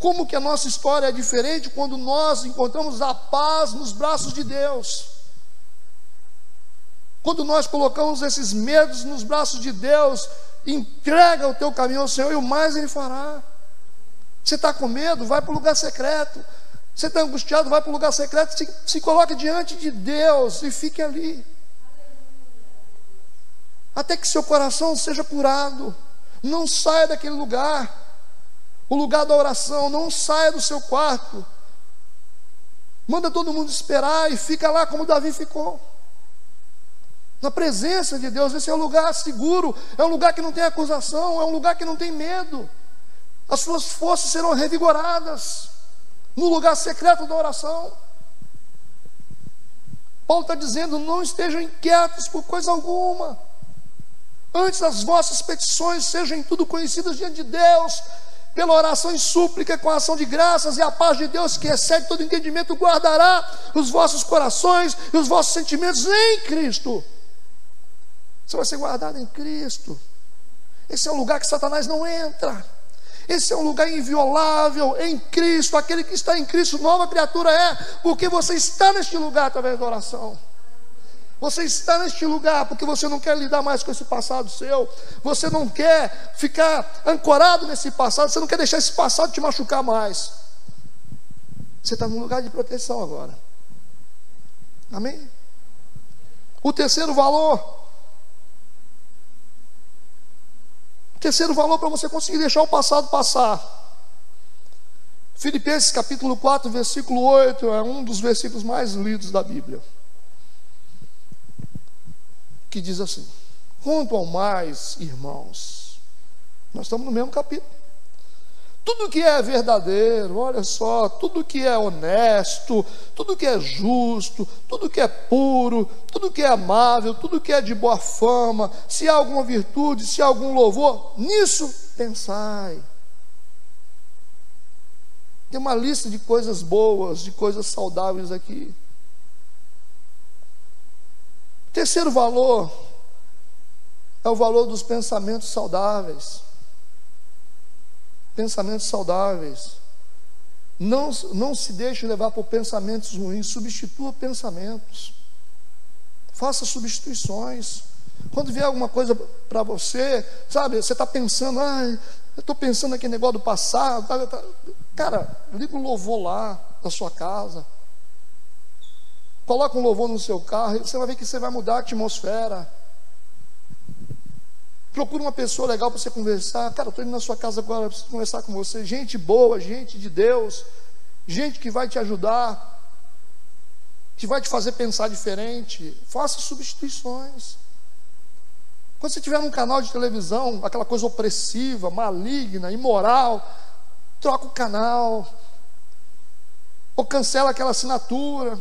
Como que a nossa história é diferente quando nós encontramos a paz nos braços de Deus? Quando nós colocamos esses medos nos braços de Deus, entrega o teu caminho ao Senhor e o mais Ele fará. Você está com medo? Vai para o lugar secreto. Você está angustiado? Vai para o lugar secreto. Se, se coloque diante de Deus e fique ali. Até que seu coração seja curado. Não saia daquele lugar o lugar da oração, não saia do seu quarto. Manda todo mundo esperar e fica lá como Davi ficou. Na presença de Deus, esse é um lugar seguro, é um lugar que não tem acusação, é um lugar que não tem medo. As suas forças serão revigoradas no lugar secreto da oração. Paulo está dizendo: não estejam inquietos por coisa alguma. Antes as vossas petições sejam em tudo conhecidas diante de Deus, pela oração e súplica com a ação de graças, e a paz de Deus, que excede todo entendimento, guardará os vossos corações e os vossos sentimentos em Cristo. Você vai ser guardado em Cristo. Esse é um lugar que Satanás não entra. Esse é um lugar inviolável em Cristo. Aquele que está em Cristo, nova criatura é, porque você está neste lugar através da oração. Você está neste lugar porque você não quer lidar mais com esse passado seu. Você não quer ficar ancorado nesse passado. Você não quer deixar esse passado te machucar mais. Você está num lugar de proteção agora. Amém? O terceiro valor. O terceiro valor para você conseguir deixar o passado passar. Filipenses capítulo 4, versículo 8 é um dos versículos mais lidos da Bíblia que diz assim: Quanto ao mais, irmãos, nós estamos no mesmo capítulo. Tudo que é verdadeiro, olha só, tudo que é honesto, tudo que é justo, tudo que é puro, tudo que é amável, tudo que é de boa fama, se há alguma virtude, se há algum louvor, nisso pensai. Tem uma lista de coisas boas, de coisas saudáveis aqui. Terceiro valor é o valor dos pensamentos saudáveis. Pensamentos saudáveis. Não, não se deixe levar por pensamentos ruins, substitua pensamentos. Faça substituições. Quando vier alguma coisa para você, sabe, você está pensando, ah, eu estou pensando aquele negócio do passado. Tá, tá. Cara, liga um louvor lá da sua casa. Coloca um louvor no seu carro, você vai ver que você vai mudar a atmosfera. Procura uma pessoa legal para você conversar. Cara, estou indo na sua casa agora, preciso conversar com você. Gente boa, gente de Deus, gente que vai te ajudar. que vai te fazer pensar diferente, faça substituições. Quando você tiver num canal de televisão, aquela coisa opressiva, maligna, imoral, troca o canal, ou cancela aquela assinatura,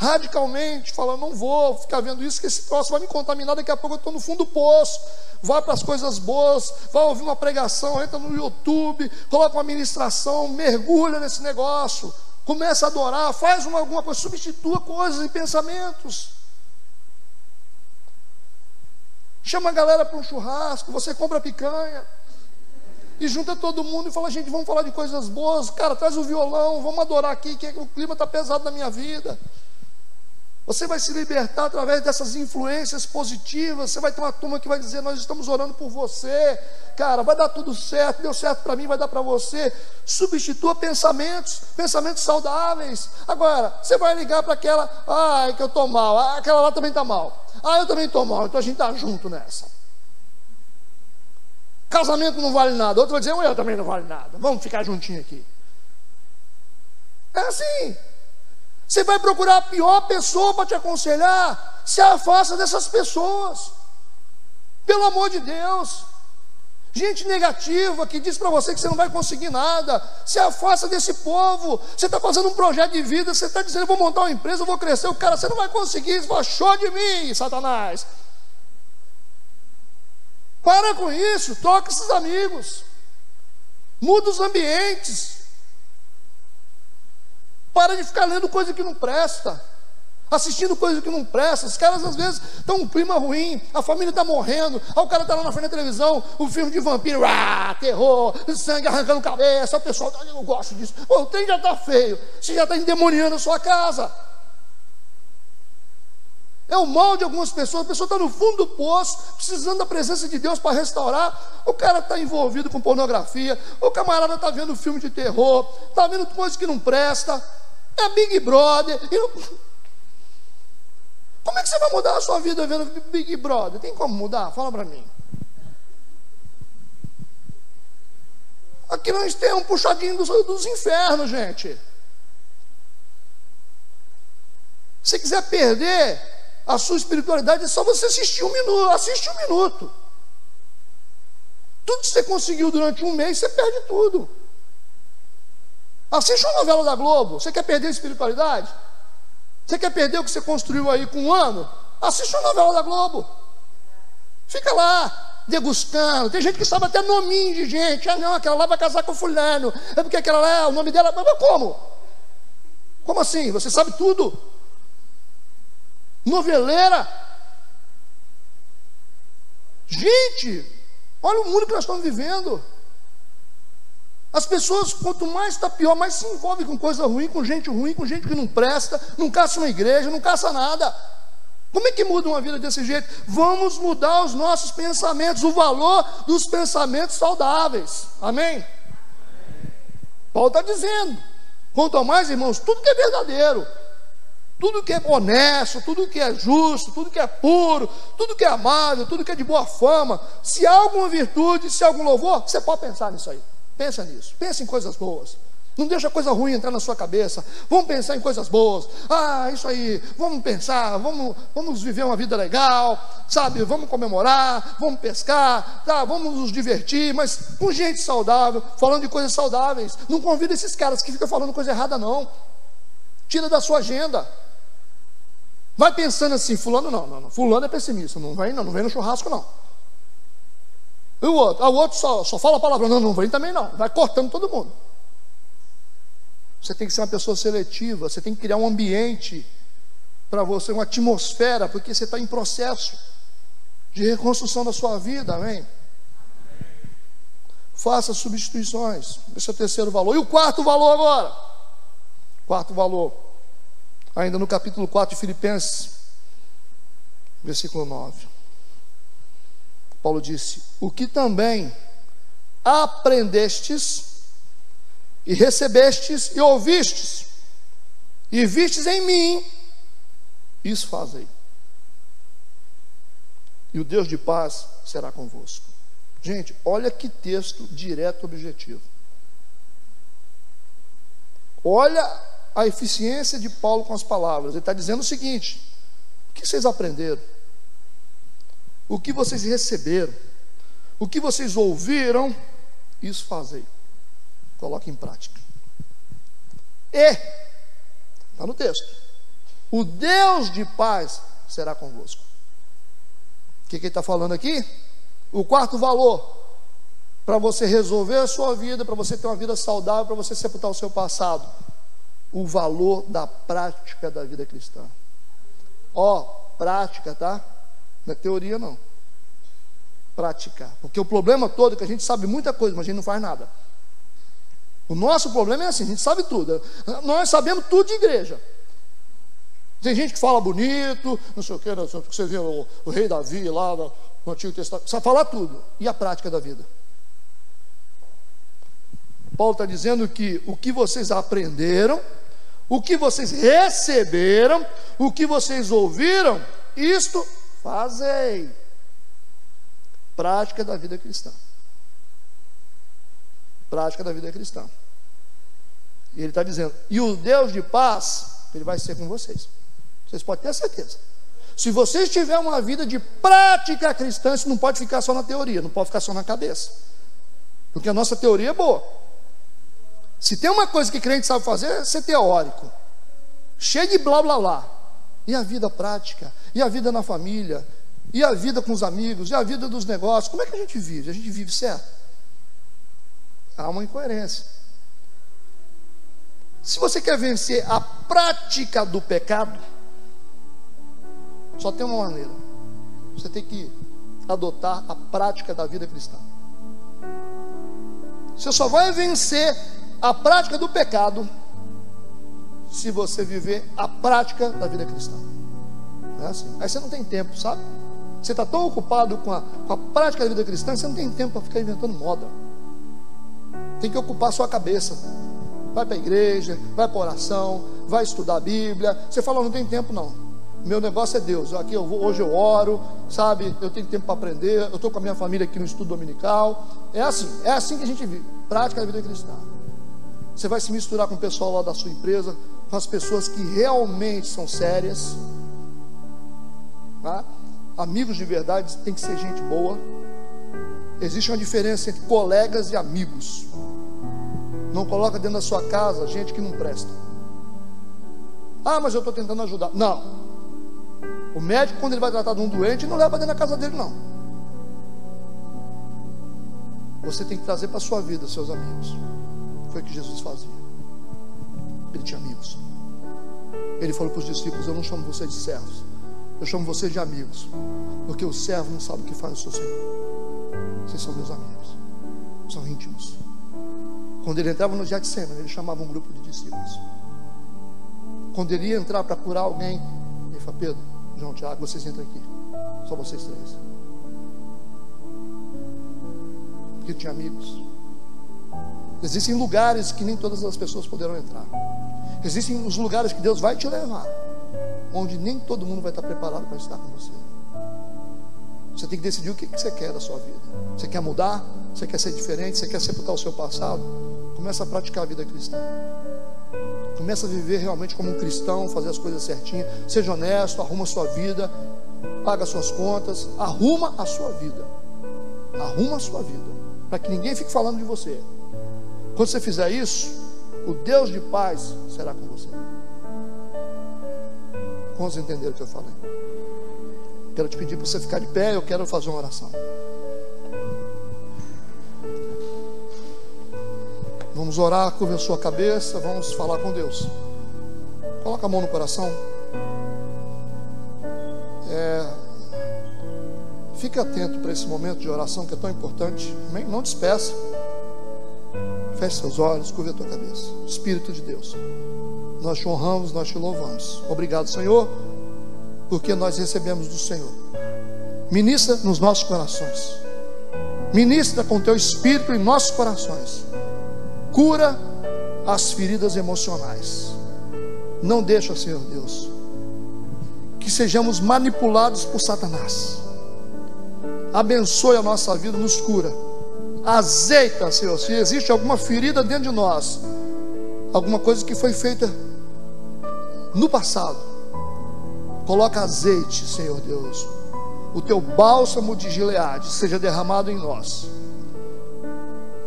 radicalmente, falando, não vou ficar vendo isso, que esse troço vai me contaminar, daqui a pouco eu estou no fundo do poço, vai para as coisas boas, vai ouvir uma pregação, entra no YouTube, coloca uma ministração, mergulha nesse negócio, começa a adorar, faz uma, alguma coisa, substitua coisas e pensamentos. Chama a galera para um churrasco, você compra picanha, e junta todo mundo e fala, gente, vamos falar de coisas boas, cara, traz o violão, vamos adorar aqui, que o clima está pesado na minha vida. Você vai se libertar através dessas influências positivas. Você vai ter uma turma que vai dizer: Nós estamos orando por você. Cara, vai dar tudo certo. Deu certo para mim, vai dar para você. Substitua pensamentos, pensamentos saudáveis. Agora, você vai ligar para aquela: Ai, que eu estou mal. Ah, aquela lá também está mal. Ah, eu também estou mal. Então a gente está junto nessa. Casamento não vale nada. Outro vai dizer: Eu também não vale nada. Vamos ficar juntinho aqui. É assim. Você vai procurar a pior pessoa para te aconselhar. Se afasta dessas pessoas. Pelo amor de Deus. Gente negativa que diz para você que você não vai conseguir nada. Se afasta desse povo. Você está fazendo um projeto de vida. Você está dizendo, vou montar uma empresa, vou crescer. O cara, você não vai conseguir. Você fala, show de mim, Satanás. Para com isso. Toca esses amigos. Muda os ambientes. Para de ficar lendo coisa que não presta, assistindo coisa que não presta. Os caras às vezes estão um clima ruim, a família está morrendo, aí o cara está lá na frente da televisão, o um filme de vampiro, ah, terror, sangue arrancando cabeça, o pessoal, eu não gosto disso. O trem já está feio, você já está endemoniando a sua casa. É o mal de algumas pessoas. A pessoa está no fundo do poço, precisando da presença de Deus para restaurar. O cara está envolvido com pornografia. O camarada está vendo filme de terror. Está vendo coisas que não presta. É Big Brother. Como é que você vai mudar a sua vida vendo Big Brother? Tem como mudar? Fala para mim. Aqui nós temos um puxadinho dos, dos infernos, gente. Se quiser perder a sua espiritualidade, é só você assistir um minuto. Assiste um minuto. Tudo que você conseguiu durante um mês, você perde tudo. Assiste uma novela da Globo. Você quer perder a espiritualidade? Você quer perder o que você construiu aí com um ano? Assiste uma novela da Globo. Fica lá, degustando. Tem gente que sabe até nominho de gente. Ah, não, aquela lá vai casar com fulano. É porque aquela lá, o nome dela. Mas como? Como assim? Você sabe tudo? Noveleira. Gente, olha o mundo que nós estamos vivendo. As pessoas, quanto mais está pior, mais se envolvem com coisa ruim, com gente ruim, com gente que não presta, não caça uma igreja, não caça nada. Como é que muda uma vida desse jeito? Vamos mudar os nossos pensamentos, o valor dos pensamentos saudáveis. Amém? Paulo está dizendo: quanto mais, irmãos, tudo que é verdadeiro, tudo que é honesto, tudo que é justo, tudo que é puro, tudo que é amável, tudo que é de boa fama, se há alguma virtude, se há algum louvor, você pode pensar nisso aí. Pensa nisso, pensa em coisas boas. Não deixa coisa ruim entrar na sua cabeça. Vamos pensar em coisas boas. Ah, isso aí. Vamos pensar. Vamos, vamos viver uma vida legal, sabe? Vamos comemorar. Vamos pescar. Tá? Vamos nos divertir, mas com gente saudável, falando de coisas saudáveis. Não convida esses caras que ficam falando coisa errada, não. Tira da sua agenda. Vai pensando assim, fulano não, não, não. Fulano é pessimista. Não vem, não, não vem no churrasco, não. E o outro? Ah, o outro só, só fala a palavra. Não, não vem também não. Vai cortando todo mundo. Você tem que ser uma pessoa seletiva. Você tem que criar um ambiente para você, uma atmosfera, porque você está em processo de reconstrução da sua vida. Amém? Faça substituições. Esse é o terceiro valor. E o quarto valor agora? Quarto valor. Ainda no capítulo 4 de Filipenses, versículo 9. Paulo disse: O que também aprendestes e recebestes e ouvistes e vistes em mim, isso fazei. E o Deus de paz será convosco. Gente, olha que texto direto objetivo. Olha a eficiência de Paulo com as palavras. Ele está dizendo o seguinte: o que vocês aprenderam? O que vocês receberam? O que vocês ouviram? Isso fazei. Coloque em prática. E, está no texto, o Deus de paz será convosco. O que, que ele está falando aqui? O quarto valor para você resolver a sua vida, para você ter uma vida saudável, para você sepultar o seu passado. O valor da prática da vida cristã. Ó, prática, tá? Não é teoria, não. Praticar. Porque o problema todo é que a gente sabe muita coisa, mas a gente não faz nada. O nosso problema é assim, a gente sabe tudo. Nós sabemos tudo de igreja. Tem gente que fala bonito, não sei o que, você vê o, o, rei Davi lá no, no Antigo Testamento, sabe falar tudo. E a prática da vida? Paulo está dizendo que o que vocês aprenderam, o que vocês receberam, o que vocês ouviram, isto fazei. Prática da vida cristã. Prática da vida cristã. E ele está dizendo: e o Deus de paz, ele vai ser com vocês. Vocês podem ter certeza. Se vocês tiverem uma vida de prática cristã, isso não pode ficar só na teoria, não pode ficar só na cabeça. Porque a nossa teoria é boa. Se tem uma coisa que crente sabe fazer, é ser teórico, cheio de blá blá blá. E a vida prática, e a vida na família, e a vida com os amigos, e a vida dos negócios. Como é que a gente vive? A gente vive certo? Há uma incoerência. Se você quer vencer a prática do pecado, só tem uma maneira. Você tem que adotar a prática da vida cristã. Você só vai vencer a prática do pecado se você viver a prática da vida cristã. É assim. Aí você não tem tempo, sabe? Você está tão ocupado com a, com a prática da vida cristã você não tem tempo para ficar inventando moda. Tem que ocupar a sua cabeça. Vai para a igreja, vai para oração, vai estudar a Bíblia. Você fala, não tem tempo não. Meu negócio é Deus. Aqui eu vou, hoje eu oro, sabe? Eu tenho tempo para aprender. Eu estou com a minha família aqui no estudo dominical. É assim, é assim que a gente vive. Prática da vida cristã. Você vai se misturar com o pessoal lá da sua empresa, com as pessoas que realmente são sérias. Tá? Amigos de verdade tem que ser gente boa. Existe uma diferença entre colegas e amigos. Não coloca dentro da sua casa gente que não presta. Ah, mas eu estou tentando ajudar. Não. O médico, quando ele vai tratar de um doente, não leva dentro da casa dele, não. Você tem que trazer para a sua vida seus amigos. Foi o que Jesus fazia. Ele tinha amigos. Ele falou para os discípulos: Eu não chamo vocês de servos, eu chamo vocês de amigos, porque o servo não sabe o que faz o seu Senhor. Vocês são meus amigos, são íntimos. Quando ele entrava no Getsemane, ele chamava um grupo de discípulos. Quando ele ia entrar para curar alguém, ele falava: Pedro, João, Tiago, vocês entram aqui, só vocês três. Porque tinha amigos. Existem lugares que nem todas as pessoas poderão entrar. Existem os lugares que Deus vai te levar, onde nem todo mundo vai estar preparado para estar com você. Você tem que decidir o que você quer da sua vida. Você quer mudar? Você quer ser diferente? Você quer sepultar o seu passado? Começa a praticar a vida cristã. Começa a viver realmente como um cristão, fazer as coisas certinhas. Seja honesto, arruma a sua vida, paga suas contas, arruma a sua vida. Arruma a sua vida. Para que ninguém fique falando de você. Quando você fizer isso, o Deus de paz será com você. Vamos entender o que eu falei? Quero te pedir para você ficar de pé, eu quero fazer uma oração. Vamos orar, curva a sua cabeça, vamos falar com Deus. Coloca a mão no coração. É, fique atento para esse momento de oração que é tão importante. Não despeça. Feche seus olhos, curva a tua cabeça. Espírito de Deus, nós te honramos, nós te louvamos. Obrigado, Senhor, porque nós recebemos do Senhor. Ministra nos nossos corações. Ministra com teu espírito em nossos corações. Cura as feridas emocionais. Não deixa, Senhor Deus, que sejamos manipulados por Satanás. Abençoe a nossa vida, nos cura Azeita, Senhor, se existe alguma ferida dentro de nós, alguma coisa que foi feita no passado. Coloca azeite, Senhor Deus. O teu bálsamo de Gileade seja derramado em nós.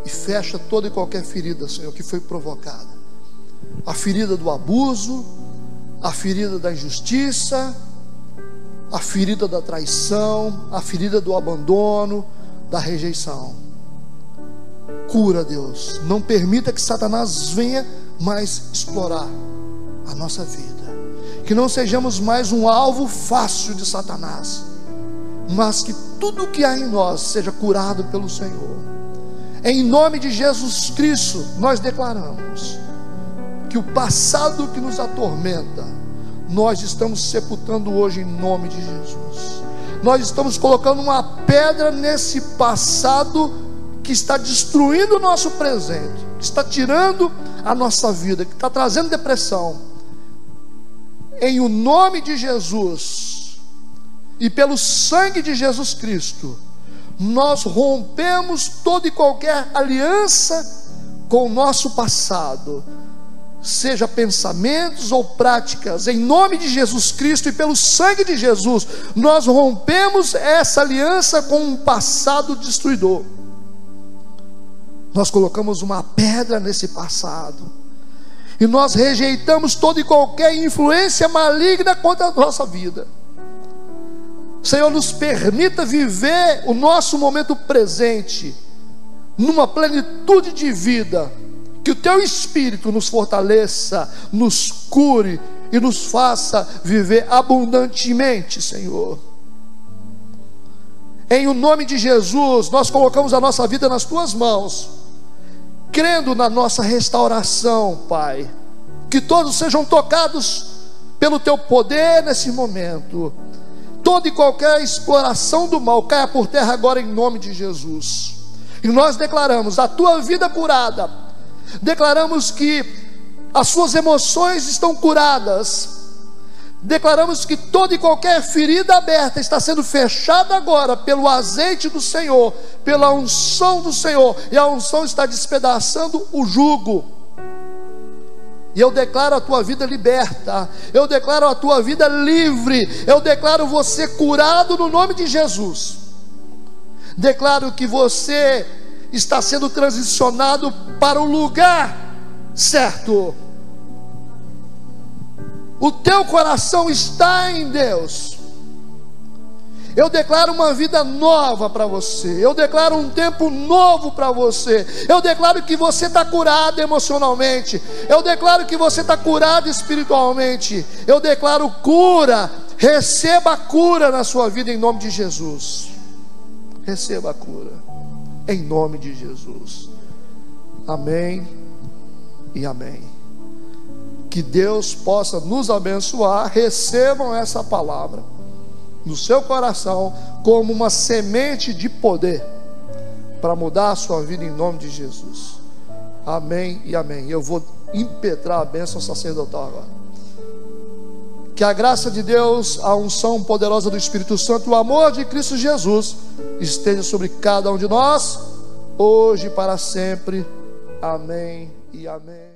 E fecha toda e qualquer ferida, Senhor, que foi provocada. A ferida do abuso, a ferida da injustiça, a ferida da traição, a ferida do abandono, da rejeição. Cura, Deus. Não permita que Satanás venha mais explorar a nossa vida. Que não sejamos mais um alvo fácil de Satanás, mas que tudo que há em nós seja curado pelo Senhor. Em nome de Jesus Cristo, nós declaramos que o passado que nos atormenta, nós estamos sepultando hoje em nome de Jesus. Nós estamos colocando uma pedra nesse passado que está destruindo o nosso presente, que está tirando a nossa vida, que está trazendo depressão. Em o nome de Jesus e pelo sangue de Jesus Cristo, nós rompemos toda e qualquer aliança com o nosso passado seja pensamentos ou práticas, em nome de Jesus Cristo e pelo sangue de Jesus, nós rompemos essa aliança com um passado destruidor. Nós colocamos uma pedra nesse passado. E nós rejeitamos toda e qualquer influência maligna contra a nossa vida. Senhor, nos permita viver o nosso momento presente, numa plenitude de vida que o teu espírito nos fortaleça, nos cure e nos faça viver abundantemente, Senhor. Em o nome de Jesus, nós colocamos a nossa vida nas tuas mãos, crendo na nossa restauração, Pai. Que todos sejam tocados pelo teu poder nesse momento. Toda e qualquer exploração do mal caia por terra agora em nome de Jesus. E nós declaramos a tua vida curada declaramos que as suas emoções estão curadas, declaramos que toda e qualquer ferida aberta está sendo fechada agora pelo azeite do Senhor, pela unção do Senhor, e a unção está despedaçando o jugo. E eu declaro a tua vida liberta, eu declaro a tua vida livre, eu declaro você curado no nome de Jesus. Declaro que você está sendo transicionado para o lugar certo. O teu coração está em Deus. Eu declaro uma vida nova para você. Eu declaro um tempo novo para você. Eu declaro que você está curado emocionalmente. Eu declaro que você está curado espiritualmente. Eu declaro cura. Receba a cura na sua vida em nome de Jesus. Receba a cura em nome de Jesus. Amém e amém. Que Deus possa nos abençoar. Recebam essa palavra no seu coração como uma semente de poder para mudar a sua vida em nome de Jesus. Amém e amém. Eu vou impetrar a bênção sacerdotal agora. Que a graça de Deus, a unção poderosa do Espírito Santo, o amor de Cristo Jesus esteja sobre cada um de nós, hoje e para sempre. Amém e amém.